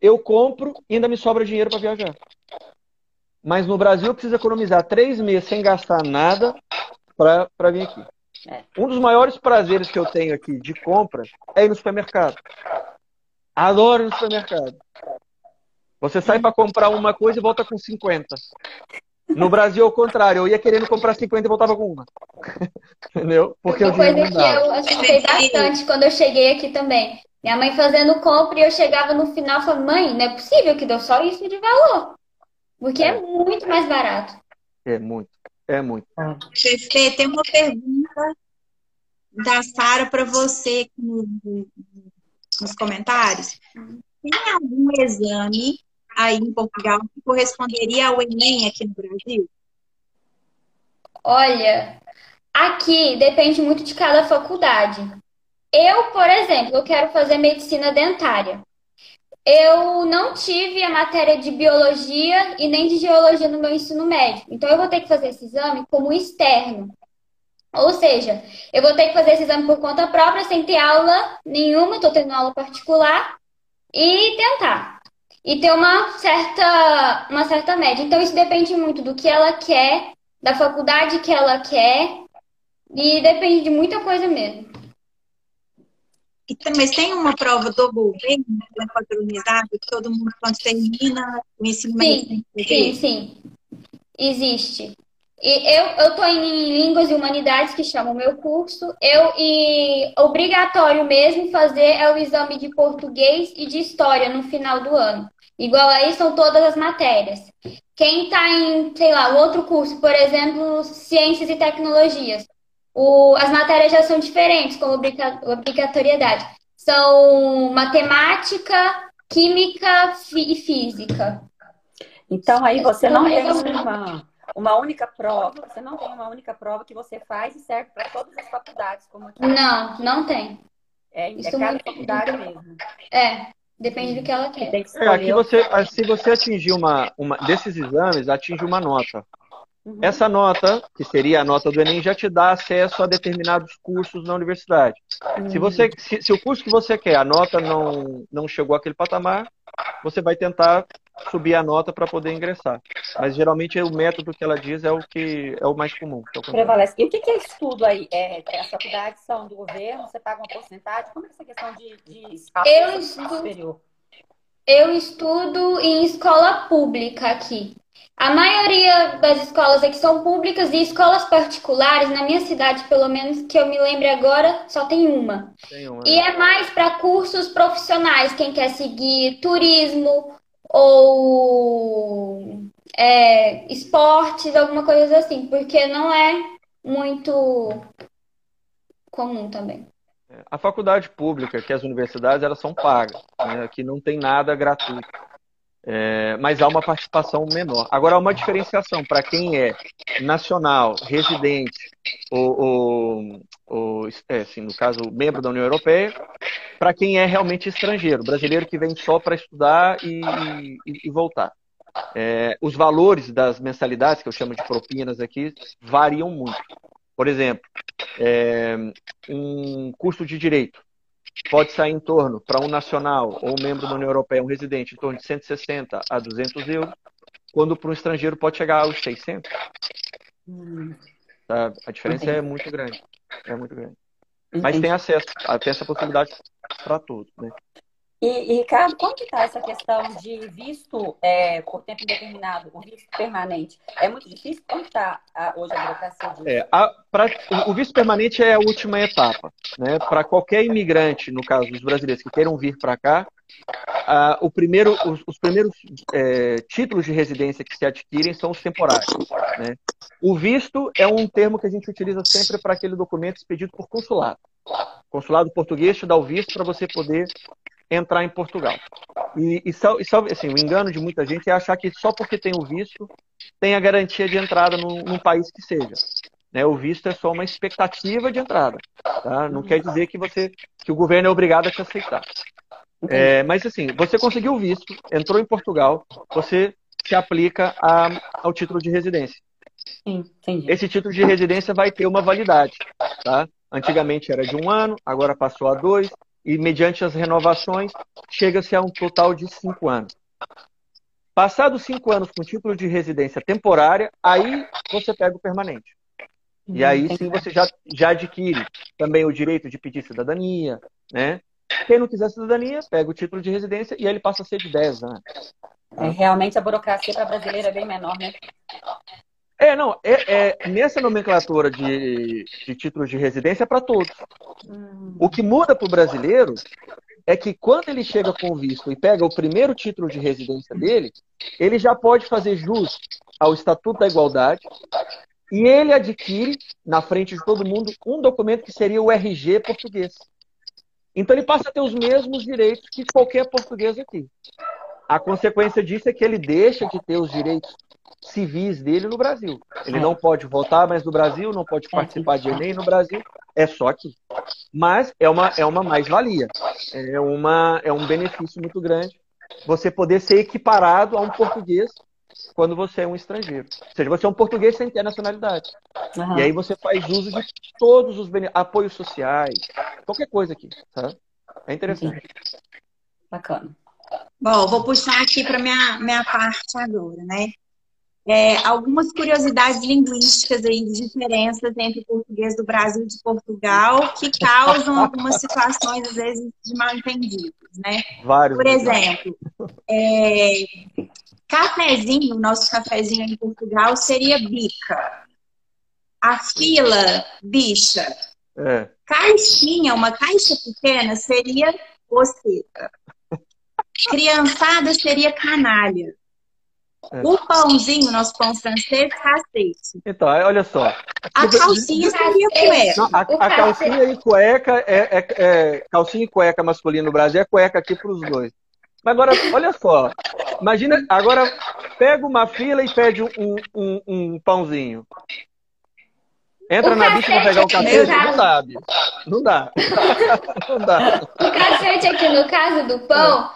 S3: eu compro e ainda me sobra dinheiro para viajar. Mas no Brasil eu preciso economizar três meses sem gastar nada para vir aqui. É. Um dos maiores prazeres que eu tenho aqui de compra é ir no supermercado. Adoro no supermercado. Você sai para comprar uma coisa e volta com 50. No Brasil, ao contrário, eu ia querendo comprar 50 e voltava com uma. <laughs> Entendeu?
S4: Porque uma coisa que eu assustei bastante quando eu cheguei aqui também. Minha mãe fazendo compra e eu chegava no final e falava, mãe, não é possível que deu só isso de valor. Porque é, é muito mais barato.
S3: É muito, é muito.
S2: Fefe, tem uma pergunta da Sara para você nos comentários. Tem algum exame aí em Portugal que corresponderia ao Enem aqui no Brasil?
S4: Olha, aqui depende muito de cada faculdade. Eu, por exemplo, eu quero fazer medicina dentária. Eu não tive a matéria de biologia e nem de geologia no meu ensino médio. Então, eu vou ter que fazer esse exame como externo. Ou seja, eu vou ter que fazer esse exame por conta própria, sem ter aula nenhuma, estou tendo aula particular, e tentar. E ter uma certa, uma certa média. Então, isso depende muito do que ela quer, da faculdade que ela quer, e depende de muita coisa mesmo.
S2: Mas tem uma prova do governo, é padronizada, que todo mundo, quando termina o ensino
S4: médio, sim, sim, sim. Existe. E eu, eu tô em Línguas e Humanidades, que chama o meu curso. Eu, e obrigatório mesmo fazer é o exame de português e de história no final do ano. Igual aí são todas as matérias. Quem está em, sei lá, o outro curso, por exemplo, Ciências e Tecnologias, o, as matérias já são diferentes, como obrigatoriedade. São matemática, química e física.
S1: Então aí você não tem uma, uma única prova, você não tem uma única prova que você faz e serve para todas as faculdades, como aqui.
S4: Não, não tem.
S1: É, é cada muito... faculdade mesmo.
S4: É, depende do que ela quer. Que
S3: é, aqui você, se você atingir uma, uma desses exames, atinge uma nota. Uhum. Essa nota, que seria a nota do Enem, já te dá acesso a determinados cursos na universidade. Uhum. Se, você, se, se, o curso que você quer, a nota não, não chegou àquele patamar, você vai tentar subir a nota para poder ingressar. Mas geralmente o método que ela diz é o que é o mais comum. É o
S1: Prevalece. E o que é estudo aí? É, é, as faculdades são do governo? Você paga uma porcentagem? Como é essa questão de, de
S4: espaço eu estudo, superior? Eu estudo em escola pública aqui. A maioria das escolas aqui são públicas e escolas particulares, na minha cidade, pelo menos que eu me lembre agora, só tem uma. Tem uma e né? é mais para cursos profissionais, quem quer seguir turismo ou é, esportes, alguma coisa assim, porque não é muito comum também.
S3: É, a faculdade pública, que as universidades, elas são pagas, né? aqui não tem nada gratuito. É, mas há uma participação menor. Agora, há uma diferenciação para quem é nacional, residente, ou, ou, ou é, assim, no caso, membro da União Europeia, para quem é realmente estrangeiro, brasileiro que vem só para estudar e, e, e voltar. É, os valores das mensalidades, que eu chamo de propinas aqui, variam muito. Por exemplo, é, um curso de direito pode sair em torno, para um nacional ou um membro da União Europeia, um residente, em torno de 160 a 200 euros, quando para um estrangeiro pode chegar aos 600. Tá? A diferença Entendi. é muito grande. É muito grande. Mas tem acesso, tem essa possibilidade para todos. Né?
S1: E, Ricardo, como que está essa questão de visto é, por tempo indeterminado, o visto permanente? É muito difícil? Como está hoje a burocracia disso?
S3: É, a, pra, o visto permanente é a última etapa. Né? Para qualquer imigrante, no caso dos brasileiros que queiram vir para cá, o primeiro, os, os primeiros é, títulos de residência que se adquirem são os temporários. Né? O visto é um termo que a gente utiliza sempre para aquele documento expedido por consulado. consulado português te dá o visto para você poder entrar em Portugal. E, e, só, e só, assim, o engano de muita gente é achar que só porque tem o visto tem a garantia de entrada num, num país que seja. Né? O visto é só uma expectativa de entrada. Tá? Não quer dizer que você que o governo é obrigado a te aceitar. É, mas assim, você conseguiu o visto, entrou em Portugal, você se aplica a, ao título de residência.
S1: Entendi.
S3: Esse título de residência vai ter uma validade. Tá? Antigamente era de um ano, agora passou a dois, e mediante as renovações chega-se a um total de cinco anos. Passados cinco anos com título de residência temporária, aí você pega o permanente. E aí sim você já, já adquire também o direito de pedir cidadania, né? Quem não quiser cidadania, pega o título de residência e ele passa a ser de 10 anos.
S1: É, realmente a burocracia para brasileira é bem menor, né?
S3: É, não, é, é nessa nomenclatura de, de títulos de residência é para todos. Hum. O que muda para o brasileiro é que quando ele chega com visto e pega o primeiro título de residência dele, ele já pode fazer jus ao Estatuto da Igualdade e ele adquire, na frente de todo mundo, um documento que seria o RG português. Então ele passa a ter os mesmos direitos que qualquer português aqui. A consequência disso é que ele deixa de ter os direitos civis dele no Brasil. Ele não pode votar mais no Brasil, não pode participar de Enem no Brasil, é só aqui. Mas é uma, é uma mais-valia, é, uma, é um benefício muito grande você poder ser equiparado a um português quando você é um estrangeiro. Ou seja, você é um português sem ter nacionalidade. Uhum. E aí você faz uso de todos os apoios sociais, qualquer coisa aqui. Tá? É interessante.
S1: Bacana.
S2: Bom, vou puxar aqui para minha, minha parte agora, né? é, algumas curiosidades linguísticas aí de diferenças entre o português do Brasil e de Portugal que causam algumas situações, às vezes, de mal entendidos, né?
S3: Vários.
S2: Por exemplo, é, Cafezinho, nosso cafezinho em Portugal seria bica. A fila, bicha.
S3: É.
S2: Caixinha, uma caixa pequena, seria boceta. Criançada seria canalha.
S3: É.
S2: O pãozinho, nosso pão francês, cacete.
S3: Então, olha só.
S2: A calcinha seria cueca.
S3: Não, a, a calcinha e cueca é, é- é- calcinha e cueca masculino no Brasil é cueca aqui para os dois. Mas agora, olha só. Imagina, agora pega uma fila e pede um, um- um pãozinho. Entra
S4: O
S3: na bicha pra pegar o
S4: cacete,
S3: Não
S4: caso.
S3: dá, bicho. Não dá. <laughs> Não dá.
S4: O cacete aqui no caso do pão,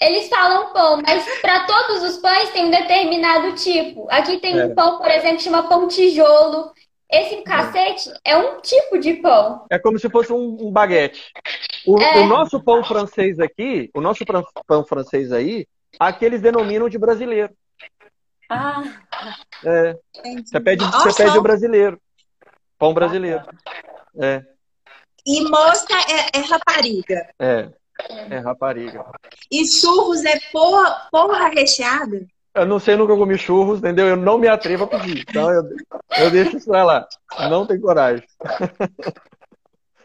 S4: eles falam pão, mas para todos os pães tem um determinado tipo. Aqui tem
S3: É.
S4: um pão, por exemplo, que chama pão tijolo. Esse cacete é um tipo de pão.
S3: É como se fosse um, um baguete. O,
S4: É.
S3: o nosso pão francês aqui, o nosso pão francês aí, aqui eles denominam de brasileiro.
S1: Ah,
S3: É, você pede, você pede o brasileiro. Pão brasileiro. É,
S2: E mosca é, é rapariga.
S3: é. É rapariga.
S2: E churros é porra, porra recheada.
S3: Eu não sei nunca comi churros, entendeu? Eu não me atrevo a pedir. Então eu, eu deixo isso pra lá. Não tem coragem. <laughs>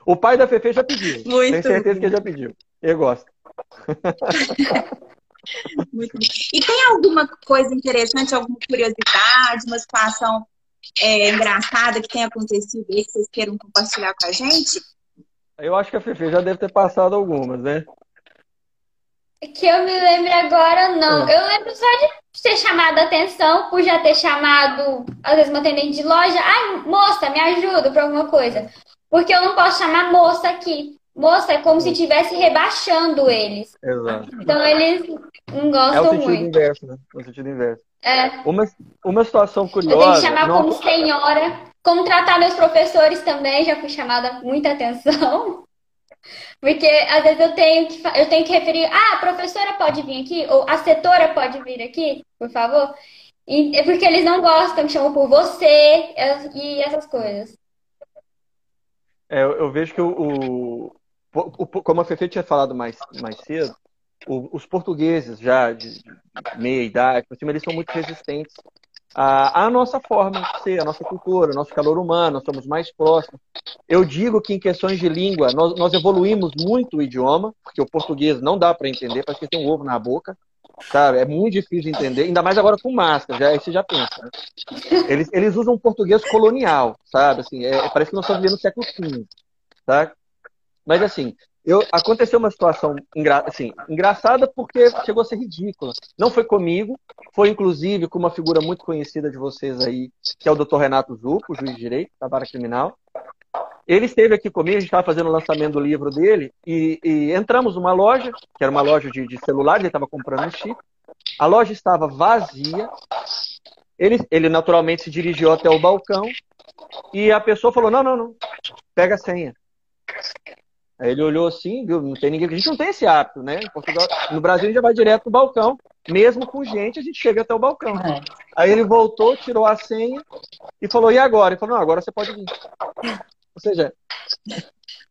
S3: O pai da Fefe já pediu.
S2: Muito
S3: Tenho certeza que ele já pediu. Ele gosta. <laughs>
S2: Muito bom. E tem alguma coisa interessante, alguma curiosidade, uma situação é, engraçada que tenha acontecido aí que vocês queiram compartilhar com a gente?
S3: Eu acho que a Fefe já deve ter passado algumas, né?
S4: Que eu me lembre agora, não. Eu lembro só de ter chamado a atenção, por já ter chamado, às vezes, uma atendente de loja. Ai, moça, me ajuda para alguma coisa. Porque eu não posso chamar moça aqui. Moça é como se estivesse rebaixando eles.
S3: Exato.
S4: Então eles não
S3: É o
S4: gostam
S3: sentido
S4: muito.
S3: inverso, né? É o sentido inverso.
S4: É,
S3: Uma, uma situação
S4: eu tenho que
S3: curiosa.
S4: chamar
S3: não-
S4: como senhora. Como tratar meus professores também, já fui chamada muita atenção. Porque às vezes eu tenho que, eu tenho que referir, ah, a professora pode vir aqui, ou a setora pode vir aqui, por favor. E, é porque eles não gostam, chamam por você e essas coisas.
S3: É, eu, eu vejo que o, o- o- como a Fefe tinha falado mais, mais cedo, o- os portugueses já de meia idade, por cima, eles são muito resistentes à, à nossa forma de ser, à nossa cultura, nosso calor humano, nós somos mais próximos. Eu digo que em questões de língua, nós, nós evoluímos muito o idioma, porque o português não dá para entender, parece que tem um ovo na boca, sabe? É muito difícil de entender, ainda mais agora com máscara, já, aí você já pensa. né? Eles, eles usam um português colonial, sabe? Assim, é- parece que nós estamos vivendo no século XV, tá? Mas assim, eu, aconteceu uma situação engra, assim, engraçada porque chegou a ser ridícula. Não foi comigo, foi inclusive com uma figura muito conhecida de vocês aí, que é o Dr. Renato Zupo, juiz de direito da vara criminal. Ele esteve aqui comigo, a gente estava fazendo o lançamento do livro dele e, e entramos numa loja, que era uma loja de, de celulares, ele estava comprando um chip. A loja estava vazia. Ele, ele naturalmente se dirigiu até o balcão e a pessoa falou: Não, não, não, pega a senha. Aí ele olhou assim, viu? Não tem ninguém. A gente não tem esse hábito, né? Portugal, no Brasil a gente já vai direto pro balcão. Mesmo com gente, a gente chega até o balcão.
S1: é.
S3: Aí ele voltou, tirou a senha e falou: E agora? Ele falou: Não, agora você pode vir. Ou seja,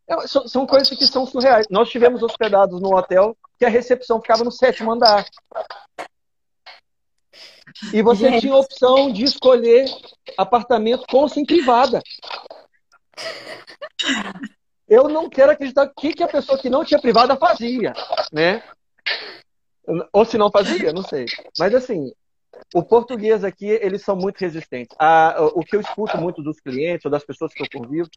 S3: é- são, coisas que são surreais. Nós tivemos hospedados num hotel que a recepção ficava no sétimo andar. E você
S1: Gente.
S3: tinha a opção de escolher apartamento com ou sem privada. Eu não quero acreditar o que, que a pessoa que não tinha privada fazia, né? Ou se não fazia, não sei. Mas assim, o português aqui, eles são muito resistentes. A- o que eu escuto muito dos clientes ou das pessoas que eu convivo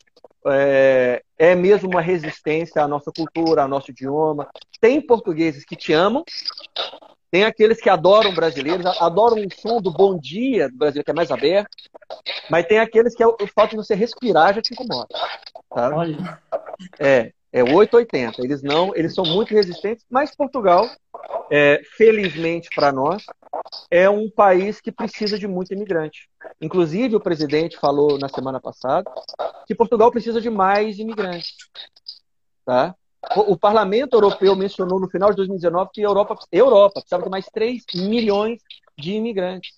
S3: é, é mesmo uma resistência à nossa cultura, ao nosso idioma. Tem portugueses que te amam, tem aqueles que adoram brasileiros, adoram o som do bom dia do brasileiro, que é mais aberto, mas tem aqueles que é o fato de você respirar já te incomoda. Tá?
S1: Olha.
S3: É, é 880. Eles não, eles são muito resistentes, mas Portugal, é, felizmente para nós, é um país que precisa de muito imigrante. Inclusive, o presidente falou na semana passada que Portugal precisa de mais imigrantes. Tá? O, o Parlamento Europeu mencionou no final de 2019 que a Europa, Europa precisava de mais 3 milhões de imigrantes.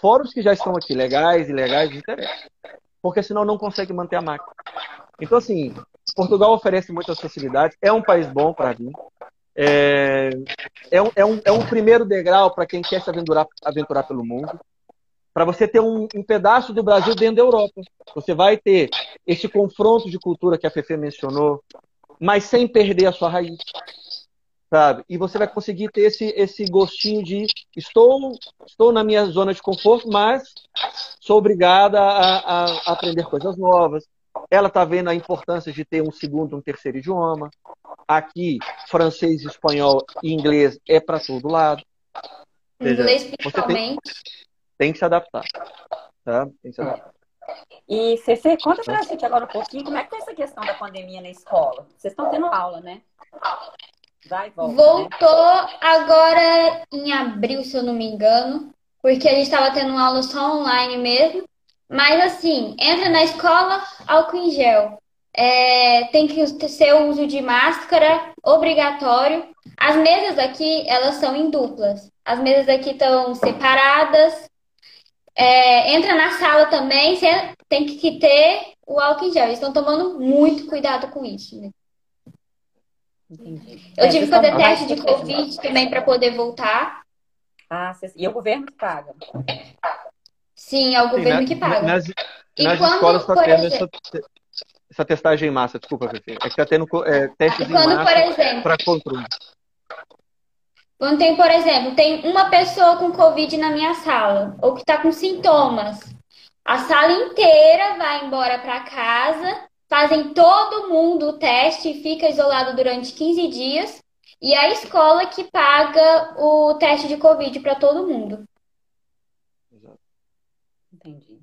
S3: Fora os que já estão aqui, legais, ilegais, não interessa. Porque senão não consegue manter a máquina. Então, assim, Portugal oferece muitas facilidades, é um país bom para vir. É, é, um, é, um, é um primeiro degrau para quem quer se aventurar, aventurar pelo mundo. Para você ter um, um, pedaço do Brasil dentro da Europa. Você vai ter esse confronto de cultura que a Fefe mencionou, mas sem perder a sua raiz. Sabe? E você vai conseguir ter esse, esse gostinho de estou, estou na minha zona de conforto, mas sou obrigada a, a, a aprender coisas novas. Ela está vendo a importância de ter um segundo, um terceiro idioma. Aqui, francês, espanhol e inglês é para todo lado.
S4: Inglês principalmente.
S3: Tem, tem, que se adaptar. Tá? Tem que se adaptar.
S1: E Cê, conta pra gente agora um pouquinho como é que tá essa questão da pandemia na escola. Vocês estão tendo aula, né?
S4: Vai, volta, né? Voltou né? agora em abril, se eu não me engano, porque a gente estava tendo aula só online mesmo. Mas assim, entra na escola, álcool em gel. É, tem que ser o uso de máscara obrigatório. As mesas aqui, elas são em duplas. As mesas aqui estão separadas. É, entra na sala também, tem que ter o álcool em gel. Eles estão tomando muito cuidado com isso. Né? Eu é, tive que fazer teste de Covid também para poder voltar.
S1: Ah, e o governo paga?
S4: Sim, é o governo na, que paga.
S3: Nas, nas quando, escolas está tendo exemplo, essa, essa, testagem em massa, desculpa, Fefe. É que está tendo é, testes quando, em massa para controle.
S4: Quando tem, por exemplo, tem uma pessoa com Covid na minha sala, ou que está com sintomas, a sala inteira vai embora para casa, fazem todo mundo o teste e fica isolado durante 15 dias, e a escola que paga o teste de Covid para todo mundo.
S2: Entendi.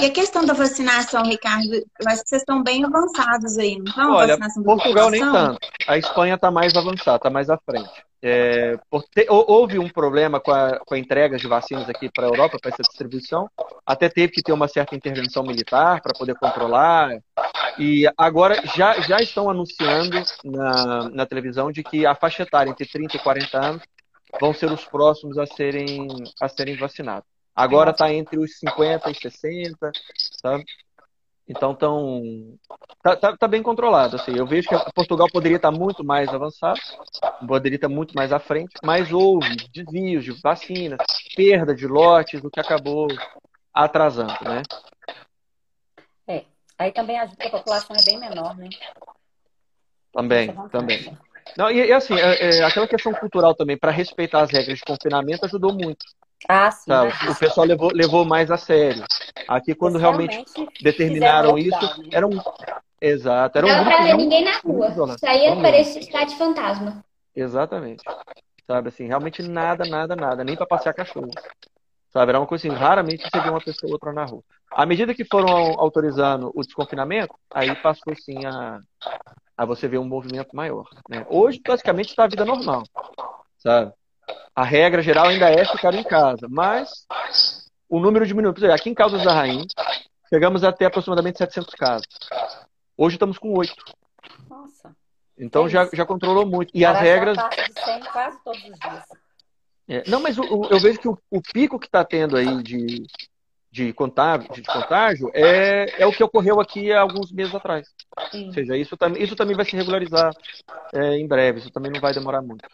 S2: E a questão da vacinação, Ricardo, eu acho que vocês estão bem avançados aí, não estão?
S3: Olha, Portugal nem tanto. A Espanha está mais avançada, está mais à frente. É, ter, houve um problema com a, com a entrega de vacinas aqui para a Europa, para essa distribuição. Até teve que ter uma certa intervenção militar para poder controlar. E agora já, já estão anunciando na, na televisão de que a faixa etária entre 30 e 40 anos vão ser os próximos a serem, a serem vacinados. Agora está entre os 50 e 60, sabe? Então tão, tá, tá, tá, bem controlado. Assim. Eu vejo que Portugal poderia estar muito mais avançado, poderia estar muito mais à frente, mas houve desvios de vacinas, perda de lotes, o que acabou atrasando, né?
S1: É. Aí também a população é bem menor, né?
S3: Também, também. Não, e, e assim, é, é, aquela questão cultural também, para respeitar as regras de confinamento, ajudou muito.
S1: Ah, sim.
S3: O pessoal levou, levou mais a sério. Aqui, quando realmente, realmente determinaram isso, né? era um. Exato. Era um
S4: Não pra ver ninguém na rua. Isso aí é parecia cidade fantasma.
S3: Exatamente. Sabe assim, realmente nada, nada, nada. Nem para passear cachorro. Sabe? Era uma coisa assim, raramente você vê uma pessoa ou outra na rua. À medida que foram autorizando o desconfinamento, aí passou assim a, a você ver um movimento maior. Né? Hoje, basicamente, está a vida normal. Sabe? A regra geral ainda é ficar em casa, mas o número diminui. Por exemplo, aqui em Caldas da Rainha, chegamos até aproximadamente 700 casos. Hoje estamos com 8. Nossa. Então é já, já controlou muito. E as regras.
S1: De 100 quase todos os dias.
S3: É, não, mas o, o, eu vejo que o, o pico que está tendo aí de, de, contágio, de contágio é, é o que ocorreu aqui há alguns meses atrás. Sim. Ou seja, isso, isso também vai se regularizar é, em breve, isso também não vai demorar muito.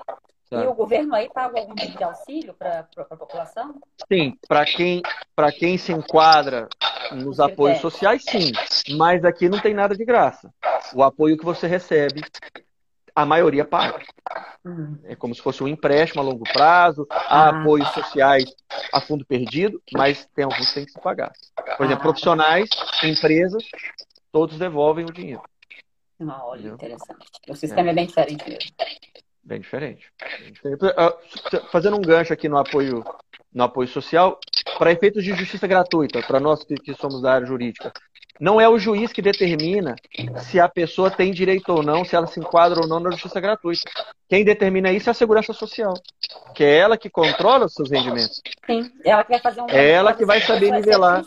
S1: Tá. E o governo aí paga algum tipo de auxílio para a população?
S3: Sim, para quem, quem se enquadra nos apoios sociais, sim. Mas aqui não tem nada de graça. O apoio que você recebe, a maioria paga. Hum. É como se fosse um empréstimo a longo prazo, há ah. apoios sociais a fundo perdido, mas tem alguns que tem que se pagar. Por exemplo, ah. profissionais, empresas, todos devolvem o dinheiro.
S1: Ah, olha, interessante. O sistema é, é bem diferente mesmo.
S3: Bem diferente. Ah, fazendo um gancho aqui no apoio, no apoio social, para efeitos de justiça gratuita, para nós que, que somos da área jurídica, não é o juiz que determina se a pessoa tem direito ou não, se ela se enquadra ou não na justiça gratuita. Quem determina isso é a segurança social, que é ela que controla os seus rendimentos.
S1: Sim, ela que vai fazer um.
S3: É ela que vai saber nivelar.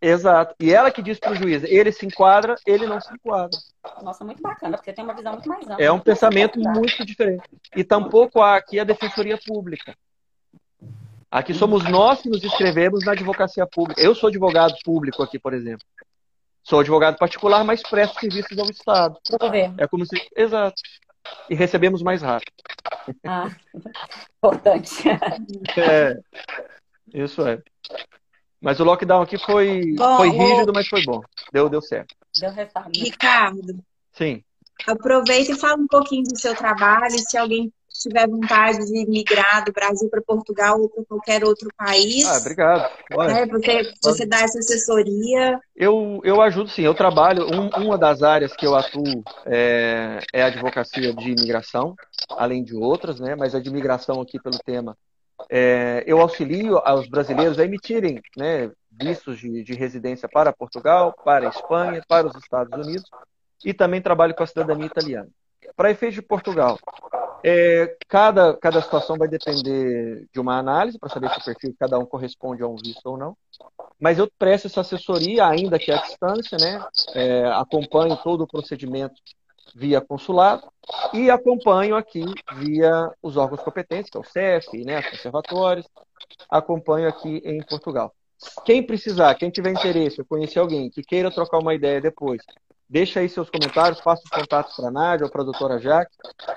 S3: Exato. E ela que diz para o juiz, ele se enquadra, ele não se enquadra.
S1: Nossa, muito bacana, porque tem uma visão muito mais ampla.
S3: É um pensamento muito diferente. E tampouco há aqui a defensoria pública. Aqui somos nós que nos inscrevemos na advocacia pública. Eu sou advogado público aqui, por exemplo. Sou advogado particular, mas presto serviços ao Estado.
S1: governo.
S3: É como se. Exato. e recebemos mais rápido.
S1: Ah, importante.
S3: É, isso é. Mas o lockdown aqui foi,
S2: Bom,
S3: foi
S2: o-
S3: rígido, mas foi bom. Deu, deu certo.
S1: Deu resultado.
S2: Ricardo,
S3: Sim.
S2: aproveita e fala um pouquinho do seu trabalho. Se alguém tiver vontade de migrar do Brasil para Portugal ou para qualquer outro país,
S3: Ah, obrigado. Olha,
S2: né, você, você dá essa assessoria.
S3: Eu, eu ajudo sim, eu trabalho. um- uma das áreas que eu atuo é, é a advocacia de imigração, além de outras, né? Mas a de imigração aqui pelo tema. é, eu auxilio aos brasileiros a emitirem né, vistos de, de residência para Portugal, para a Espanha, para os Estados Unidos e também trabalho com a cidadania italiana. Para efeito de Portugal, é, cada, cada situação vai depender de uma análise para saber se o perfil de cada um corresponde a um visto ou não. Mas eu presto essa assessoria, ainda que à distância, né? É, acompanho todo o procedimento via consulado e acompanho aqui via os órgãos competentes, que é o CEF, né, os conservatórios, acompanho aqui em Portugal. Quem precisar, quem tiver interesse, conhecer alguém que queira trocar uma ideia depois, deixa aí seus comentários, faça os contatos para a Nádia ou para a doutora Jaque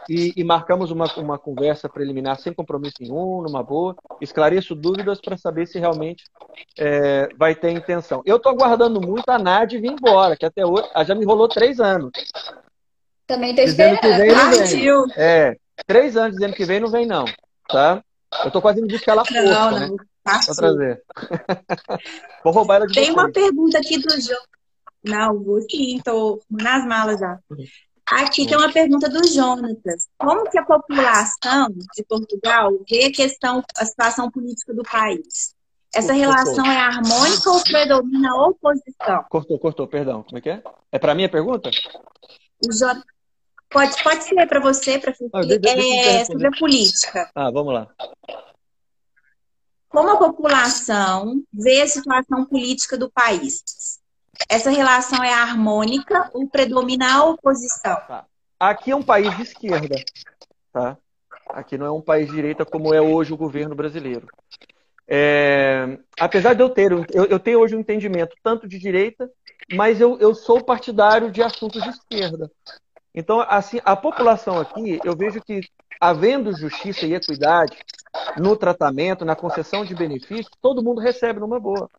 S3: e, e marcamos uma, uma conversa preliminar sem compromisso nenhum, numa boa. Esclareço dúvidas para saber se realmente é, vai ter intenção. Eu estou aguardando muito a Nádia vir embora, que até hoje ela já me enrolou três anos.
S4: Também tô
S3: Dizendo que
S4: esperando.
S3: vem, não vem.
S2: Partiu!
S3: É, três anos dizendo que vem, não vem não, tá? Eu tô quase indo buscar ela força,
S2: Não,
S3: né?
S2: não.
S3: Pra trazer. <laughs> Vou roubar ela de
S2: Tem
S3: vocês.
S2: uma pergunta aqui do João. Não, vou sim, tô nas malas já. Aqui tem uma pergunta do Jonatas. Como que a população de Portugal vê a questão, a situação política do país? Essa
S3: Cortou.
S2: relação é harmônica ou predomina a oposição?
S3: Cortou, cortou, perdão. Como é que é? É pra mim a pergunta?
S2: O Jo- Pode, pode ser para você, para
S3: Ah,
S2: é, sobre a política.
S3: Ah, vamos lá.
S2: Como a população vê a situação política do país? Essa relação é harmônica ou predomina a oposição?
S3: Aqui é um país de esquerda, tá? Aqui não é um país de direita como é hoje o governo brasileiro. É, apesar de eu ter, eu, eu tenho hoje um entendimento tanto de direita, mas eu, eu sou partidário de assuntos de esquerda. Então, assim, a população aqui, eu vejo que havendo justiça e equidade no tratamento, na concessão de benefícios, todo mundo recebe numa boa.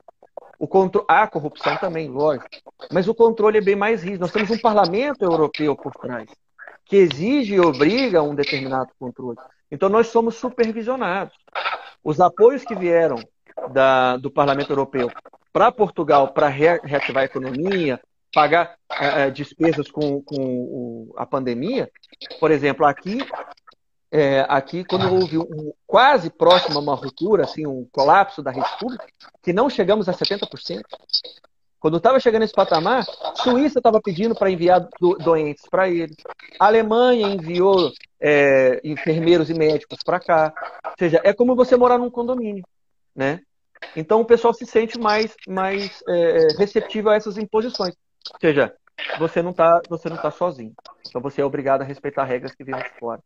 S3: O contro... Há corrupção também, lógico, mas o controle é bem mais rígido. Nós temos um parlamento europeu por trás, que exige e obriga um determinado controle. Então, nós somos supervisionados. Os apoios que vieram da- do Parlamento Europeu para Portugal para re- reativar a economia, pagar eh, despesas com, com o- a pandemia, por exemplo, aqui, eh, aqui quando houve um, quase próximo a uma ruptura, assim, um colapso da rede pública, que não chegamos a 70%. Quando estava chegando nesse patamar, Suíça estava pedindo para enviar do- doentes para eles. A Alemanha enviou eh, enfermeiros e médicos para cá. Ou seja, é como você morar num condomínio, né? Então o pessoal se sente mais, mais é, receptível a essas imposições. Ou seja, você não está você não tá sozinho. Então você é obrigado a respeitar regras que vêm de fora.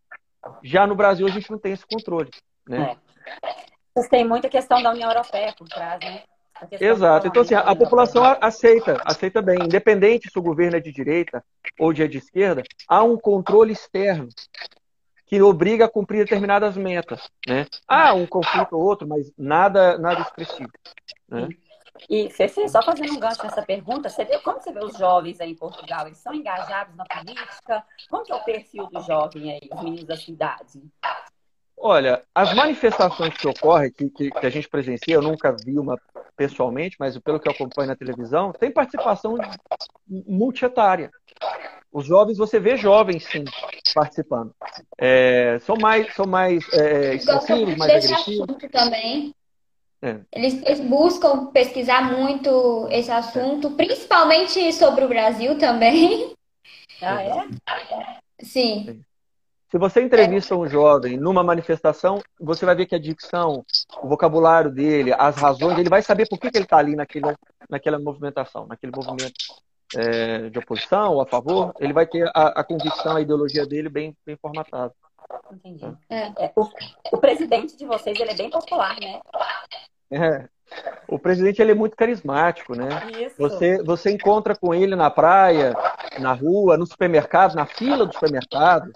S3: Já no Brasil a gente não tem esse controle, né?
S1: Vocês têm muita questão da União Europeia por trás, né?
S3: Exato. Então assim, a população aceita, aceita bem, independente se o governo é de direita ou de esquerda, há um controle externo que obriga a cumprir determinadas metas, né? Há um conflito ou outro, mas nada, nada expressivo, né?
S1: E Ceci, só fazendo um gancho nessa pergunta, você vê, como você vê os jovens aí em Portugal? Eles são engajados na política? Como que é o perfil do jovem aí, os meninos da cidade?
S3: Olha, as manifestações que ocorrem, que, que, que a gente presencia, eu nunca vi uma pessoalmente, mas pelo que eu acompanho na televisão, tem participação multietária. Os jovens, você vê jovens, sim, participando. É, são mais, são mais é,
S4: muito
S3: mais agressivos.
S4: assunto também.
S3: É.
S4: Eles, eles buscam pesquisar muito esse assunto, principalmente sobre o Brasil também.
S1: Ah, é?
S4: Sim,
S3: Se você entrevista um jovem numa manifestação, você vai ver que a dicção, o vocabulário dele, as razões, ele vai saber por que, que ele está ali naquele, naquela movimentação, naquele movimento é, de oposição ou a favor. Ele vai ter a, a convicção, a ideologia dele bem, bem formatada.
S1: Entendi.
S4: É.
S1: É, o, o presidente de vocês, ele é bem popular, né?
S3: É. O presidente ele é muito carismático, né?
S1: Isso.
S3: Você, você encontra com ele na praia, na rua, no supermercado, na fila do supermercado.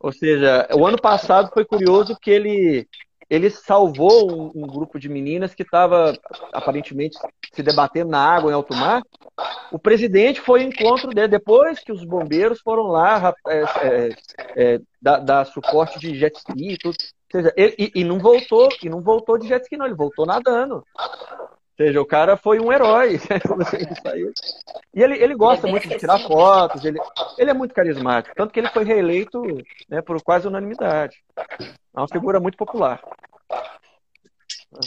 S3: Ou seja, o ano passado foi curioso que ele ele salvou um, um grupo de meninas que estava aparentemente se debatendo na água em alto mar. O presidente foi ao encontro dele depois que os bombeiros foram lá é, é, é, dar, dar, suporte de jet ski e tudo. Seja, ele, e, e, não voltou, e não voltou de jet ski, não, ele voltou nadando. Ou seja, o cara foi um herói. <laughs> e ele, ele gosta muito de tirar fotos, ele, ele é muito carismático, tanto que ele foi reeleito né, por quase unanimidade. É uma figura muito popular.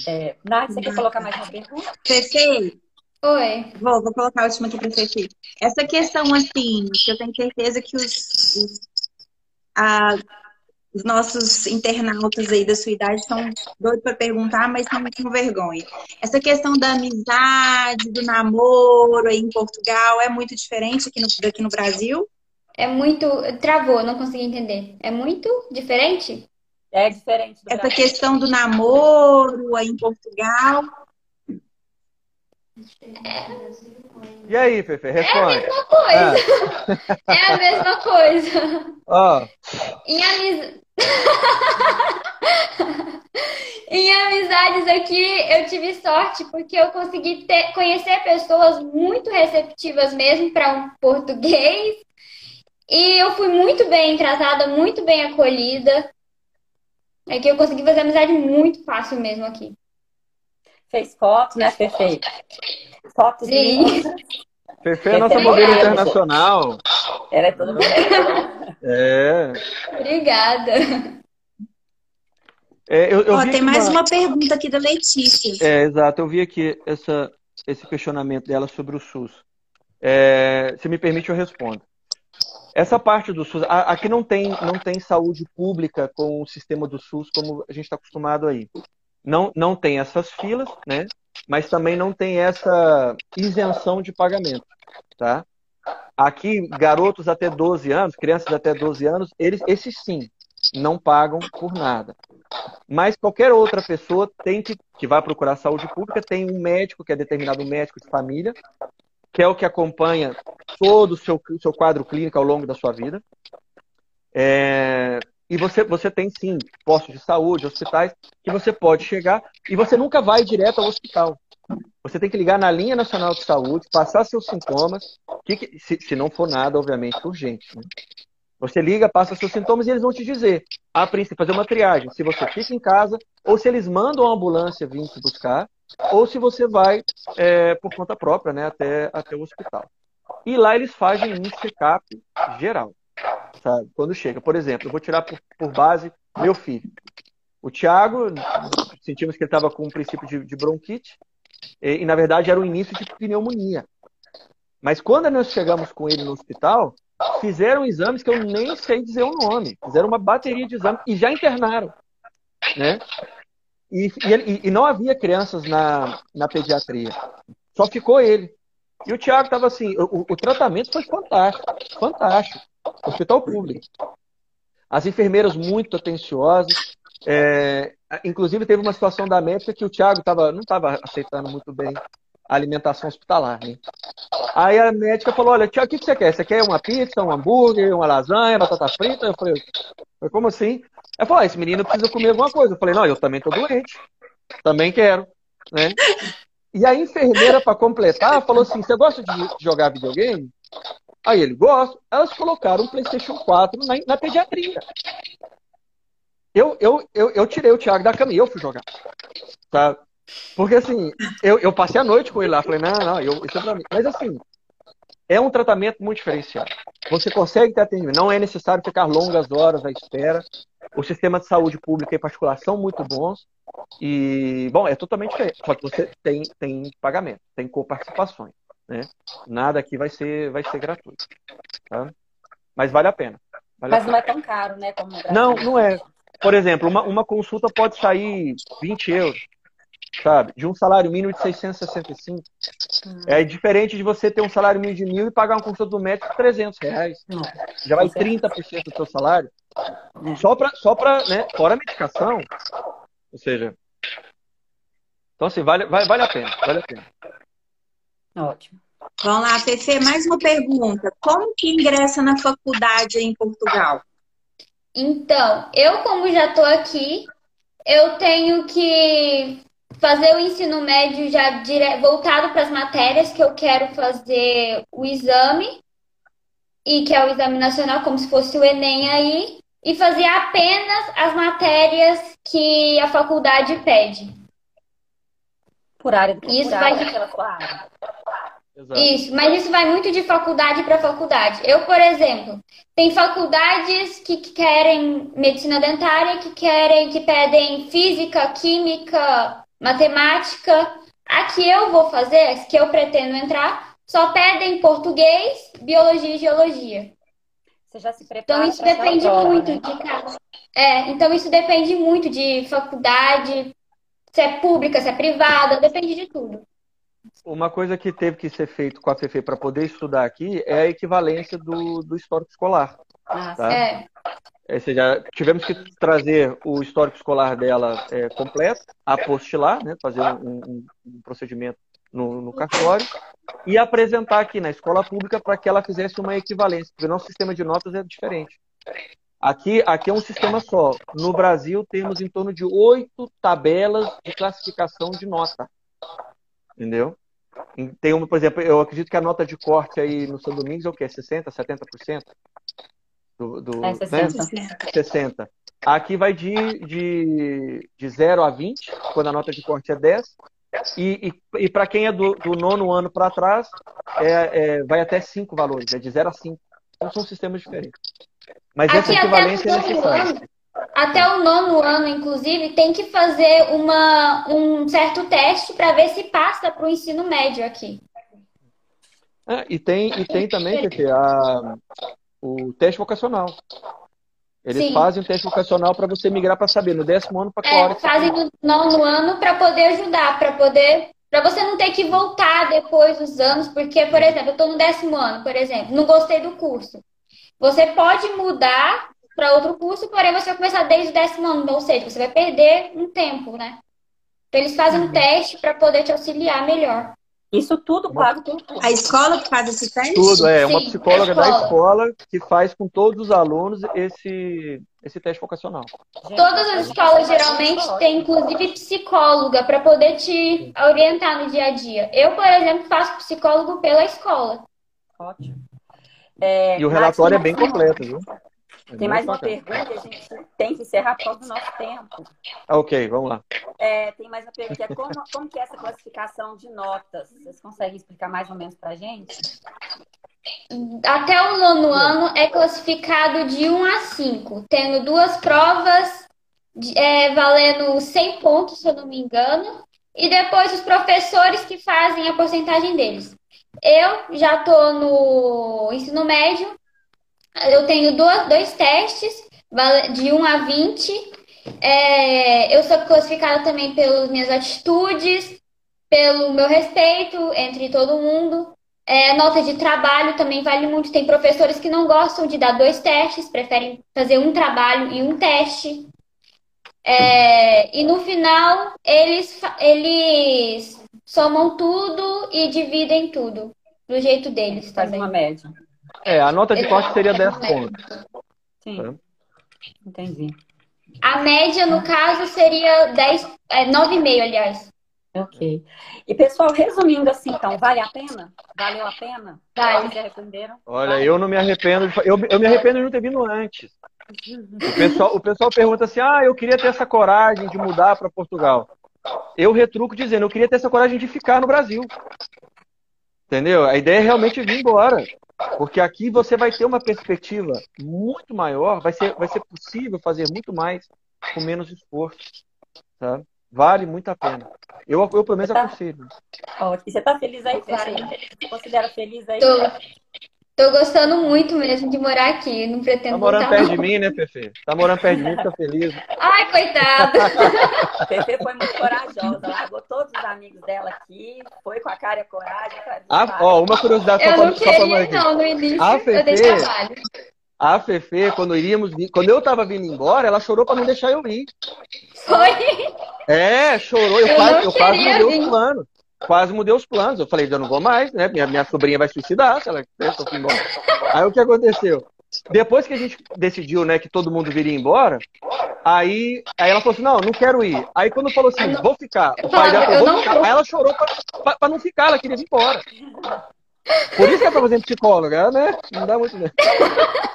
S1: É, Nath, você quer colocar mais uma pergunta?
S2: Fefe.
S4: Oi.
S2: Vou, vou colocar a última aqui para Fefe. Essa questão, assim, que eu tenho certeza que os, os, a, os nossos internautas aí da sua idade estão doidos para perguntar, mas estão com vergonha. Essa questão da amizade, do namoro aí em Portugal é muito diferente aqui no, daqui no Brasil?
S4: É muito. Travou, não consegui entender. É muito diferente?
S1: É diferente.
S2: Essa Brasil. questão do namoro aí em Portugal.
S3: E aí, Fefe, responde.
S4: É a mesma coisa. É, é a mesma coisa.
S3: Ó.
S4: Em, amiz... em amizades aqui, eu tive sorte porque eu consegui ter, conhecer pessoas muito receptivas mesmo para um português. E eu fui muito bem tratada, muito bem acolhida. É que eu consegui fazer amizade muito fácil mesmo aqui.
S1: Fez fotos, né, Fefe? Fotos
S4: Sim.
S3: Fefe é nossa modelo internacional.
S1: Ela é toda
S3: É.
S4: Obrigada.
S3: É, eu, eu
S2: Ó, tem mais uma... uma pergunta aqui da Letícia.
S3: É, exato. Eu vi aqui essa, esse questionamento dela sobre o SUS. É, se me permite, eu respondo. Essa parte do SUS, aqui não tem, não tem saúde pública com o sistema do SUS como a gente está acostumado aí. Não, não tem essas filas, né? Mas também não tem essa isenção de pagamento, tá? Aqui, garotos até 12 anos, crianças até 12 anos, eles, esses sim, não pagam por nada. Mas qualquer outra pessoa tem que, que vai procurar saúde pública, tem um médico, que é determinado médico de família, que é o que acompanha todo o seu, seu quadro clínico ao longo da sua vida. É, e você, você tem sim postos de saúde, hospitais, que você pode chegar e você nunca vai direto ao hospital. Você tem que ligar na linha nacional de saúde, passar seus sintomas, que, se, se, não for nada, obviamente, urgente. Né? Você liga, passa seus sintomas e eles vão te dizer, a princípio, fazer uma triagem, se você fica em casa, ou se eles mandam a ambulância vir te buscar, ou se você vai é, por conta própria, né, até, até o hospital. E lá eles fazem um check-up geral. Sabe? Quando chega, por exemplo, eu vou tirar por, por base meu filho. O Thiago, sentimos que ele estava com um princípio de, de bronquite, e, e, na verdade era o início de pneumonia. Mas quando nós chegamos com ele no hospital, fizeram exames que eu nem sei dizer o nome. Fizeram uma bateria de exames e já internaram. Né? E, e, e não havia crianças na, na pediatria. Só ficou ele. E o Tiago estava assim, o, o, tratamento foi fantástico, fantástico. Hospital público. As enfermeiras muito atenciosas. É, inclusive teve uma situação da médica que o Tiago tava, não estava aceitando muito bem a alimentação hospitalar. Né? Aí a médica falou, olha, Tiago, o que, que você quer? Você quer uma pizza, um hambúrguer, uma lasanha, batata frita? Eu falei, como assim? Ela falou, ah, esse menino precisa comer alguma coisa. Eu falei, não, eu também tô doente. Também quero. Né? E a enfermeira, para completar, falou assim: Você gosta de jogar videogame? Aí ele gosta. Elas colocaram um PlayStation 4 na, na pediatria. Eu, eu, eu, eu tirei o Thiago da cama e eu fui jogar. Tá? Porque assim, eu, eu passei a noite com ele lá. Falei: Não, não, eu, isso é pra mim. Mas assim, é um tratamento muito diferenciado. Você consegue ter atendimento. Não é necessário ficar longas horas à espera. O sistema de saúde pública e particular são muito bons. E, bom, é totalmente diferente. Só que você tem, tem pagamento, tem coparticipações. Né? Nada aqui vai ser, vai ser gratuito. Tá? Mas vale a pena. Vale
S1: Mas
S3: a
S1: não é tão caro, né? Como
S3: não, não é. Por exemplo, uma, uma consulta pode sair 20 euros sabe? De um salário mínimo de 665. Hum. É diferente de você ter um salário mínimo de mil e pagar uma consulta do médico de 300 reais. Hum. Já vai 30% do seu salário. Só para, só pra, né? Fora a medicação. Ou seja. Então, assim, vale, vale, vale a pena. Vale a pena.
S1: Ótimo.
S2: Vamos lá, Fefe, mais uma pergunta. Como que ingressa na faculdade em Portugal?
S4: Então, eu como já estou aqui, eu tenho que fazer o ensino médio já dire... voltado para as matérias que eu quero fazer o exame, e que é o exame nacional, como se fosse o Enem aí, e fazer apenas as matérias que a faculdade pede.
S1: Por área do
S4: Isso
S1: por
S4: vai
S1: área,
S4: de-.
S3: Exato.
S4: Isso, mas isso vai muito de faculdade para faculdade. Eu, por exemplo, tem faculdades que que querem medicina dentária, que querem, que pedem física, química, matemática. A que eu vou fazer, as que eu pretendo entrar, só pedem português, biologia e geologia.
S1: Você já se prepara
S4: Então isso depende
S1: prova,
S4: muito
S1: né?
S4: de cada. É, então isso depende muito de faculdade, se é pública, se é privada, depende de tudo.
S3: Uma coisa que teve que ser feito com a Fefe para poder estudar aqui é a equivalência do, do histórico escolar.
S1: Ah,
S3: Tá?
S4: É.
S3: Ou seja, tivemos que trazer o histórico escolar dela é, completo, apostilar, né, fazer um, um- um procedimento no, no cartório e apresentar aqui na escola pública para que ela fizesse uma equivalência, porque o nosso sistema de notas é diferente. Aqui, aqui é um sistema só. No Brasil, temos em torno de oito tabelas de classificação de nota. Entendeu? Tem uma, por exemplo, eu acredito que a nota de corte aí no São Domingos é o quê? 60%, 70%? Do, do,
S1: É,
S3: né?
S1: 60.
S3: 60. Aqui vai de, de, de 0 a 20, quando a nota de corte é 10. E, e, e para quem é do, do nono ano para trás, é, é, vai até 5 valores, é de 0 a 5. Então são sistemas diferentes. Mas essa
S4: Aqui até
S3: equivalência é
S4: o nono
S3: necessária.
S4: ano, até o nono ano, inclusive, tem que fazer uma, um certo teste para ver se passa para o ensino médio aqui.
S3: É, e, tem, e tem também, Pepe, a, o teste vocacional. Eles
S4: Sim.
S3: fazem o teste vocacional para você migrar para saber no décimo ano para qual hora
S4: É,
S3: você
S4: fazem no nono ano para poder ajudar, para poder, para você não ter que voltar depois dos anos, porque, por exemplo, eu estou no décimo ano, por exemplo, não gostei do curso. Você pode mudar para outro curso, porém você vai começar desde o décimo ano, ou seja, você vai perder um tempo, né? Então eles fazem um teste para poder te auxiliar melhor.
S1: Isso tudo pago pelo curso.
S2: A escola que faz esse teste?
S3: Tudo, é. Uma
S4: Sim,
S3: psicóloga
S4: a
S3: da
S4: escola.
S3: escola que faz com todos os alunos esse, esse teste vocacional.
S1: Gente,
S4: Todas as
S1: gente
S4: escolas geralmente têm, inclusive, psicóloga para poder te orientar no dia a dia. Eu, por exemplo, faço psicólogo pela escola.
S1: Ótimo. É,
S3: E o
S1: Nath,
S3: relatório é bem completo, viu? É
S1: Tem mais uma pergunta e a gente tem que encerrar por causa do nosso tempo.
S3: Ah, ok, vamos lá.
S1: É, tem mais uma pergunta, que é como, como que é essa classificação de notas? Vocês conseguem explicar mais ou menos pra gente?
S4: Até o nono ano é classificado de 1 a 5, tendo duas provas é, valendo 100 pontos, se eu não me engano, e depois os professores que fazem a porcentagem deles. Eu já estou no ensino médio, eu tenho duas, dois testes de 1 a 20. É, eu sou classificada também pelas minhas atitudes, pelo meu respeito entre todo mundo. É, nota de trabalho também vale muito. Tem professores que não gostam de dar dois testes, preferem fazer um trabalho e um teste. É, e no final, eles, eles somam tudo e dividem tudo, do jeito deles
S1: Faz
S4: também.
S1: uma média.
S3: É, a nota de corte seria 10
S4: É.
S3: pontos.
S1: Sim.
S3: Tá.
S1: Entendi.
S4: A média, no caso, seria 10, é, 9,5, aliás.
S1: Ok. E, pessoal, resumindo assim, então, vale a pena? Valeu a pena?
S4: Vale.
S1: Vocês se arrependeram?
S3: Olha, eu não me arrependo. Eu, eu me arrependo de não ter vindo antes. O pessoal, o pessoal pergunta assim: ah, eu queria ter essa coragem de mudar para Portugal. Eu retruco dizendo: eu queria ter essa coragem de ficar no Brasil. Entendeu? A ideia é realmente vir embora. Porque aqui você vai ter uma perspectiva muito maior, vai ser, vai ser possível fazer muito mais com menos esforço. Tá? Vale muito a pena. Eu, eu pelo menos
S1: Tá.
S3: aconselho.
S1: Ótimo. Você tá feliz aí, Fê? Você considera feliz aí?
S4: Tô, tô gostando muito mesmo de morar aqui. Não pretendo
S3: Tá morando
S4: voltar,
S3: perto
S4: não.
S3: de mim, né, Fefe? Tá morando perto de mim, fica feliz.
S4: Ai, coitado. <laughs>
S1: A Fefe foi muito corajosa, largou todos os amigos dela aqui, foi com a cara e a coragem. pra
S3: Ah, ó, uma curiosidade só
S4: Eu
S3: pra,
S4: não
S3: só
S4: queria,
S3: Mike.
S4: não, no início.
S3: A
S4: Eu dei
S3: Fefe-
S4: trabalho.
S3: A Fefe, quando iríamos vir, quando eu tava vindo embora, ela chorou pra não deixar eu ir.
S4: Foi.
S3: É, chorou. Eu,
S4: Eu
S3: quase, eu quase mudei
S4: vir.
S3: os planos. Quase mudei os planos. Eu falei, eu não vou mais, né? Minha, minha sobrinha vai suicidar se ela eu for embora. Aí o que aconteceu? Depois que a gente decidiu, né, que todo mundo viria embora, aí, aí ela falou assim, não, não quero ir. Aí quando falou assim, vou ficar, o pai dela falou, vou ficar. Aí ela chorou pra, pra, pra não ficar, ela queria ir embora. Por isso que ela tá fazendo psicóloga, né? Não dá muito, né? <laughs>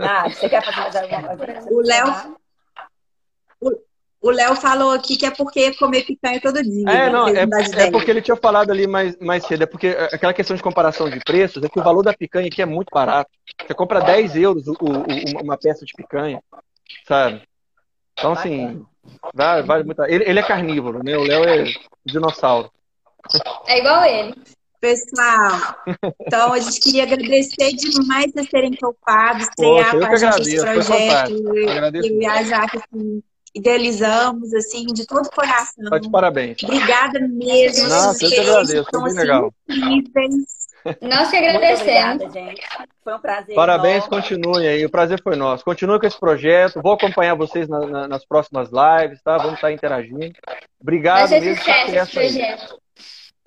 S1: Ah, você quer fazer mais alguma coisa?
S2: O Léo, o Léo falou aqui que é porque comer picanha todo dia.
S3: É,
S2: né?
S3: não, é, é porque ele tinha falado ali mais, mais cedo. É porque aquela questão de comparação de preços é que o valor da picanha aqui é muito barato. Você compra 10 euros o- o- uma peça de picanha, sabe? Então, assim, vale, vale muito. Ele, ele é carnívoro, né? O Léo é dinossauro.
S4: É igual ele.
S2: Pessoal, então a gente queria agradecer demais vocês terem topado, estrear com
S3: que
S2: a gente esse projeto. e a Jaque, assim, idealizamos, assim, de todo o coração.
S3: Tá de parabéns.
S2: Obrigada mesmo.
S3: Nossa, eu que
S2: vocês
S3: agradeço, foi bem
S2: assim,
S3: legal.
S2: incríveis.
S4: Nós que
S1: Muito
S4: agradecemos.
S1: obrigada, gente. Foi um prazer.
S3: Parabéns,
S1: enorme.
S3: continuem aí. O prazer foi nosso. Continue com esse projeto. Vou acompanhar vocês na- na- nas próximas lives, tá? Vamos estar interagindo.
S4: Vai
S3: Obrigado
S4: ser
S3: mesmo.
S4: sucesso esse projeto.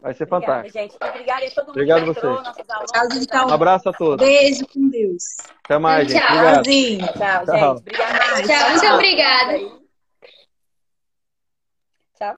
S3: Vai ser
S1: Obrigada,
S3: fantástico.
S1: gente. Obrigada a todo mundo
S3: Obrigado
S1: que
S3: a
S1: entrou,
S3: vocês.
S2: Tchau, então.
S3: Um abraço a todos.
S2: Beijo com Deus.
S3: Até mais, gente.
S4: Tchau.
S3: Obrigado.
S2: Tchauzinho.
S1: Tchau,
S3: Tchau.
S1: gente. Obrigada.
S4: Tchau, muito obrigada.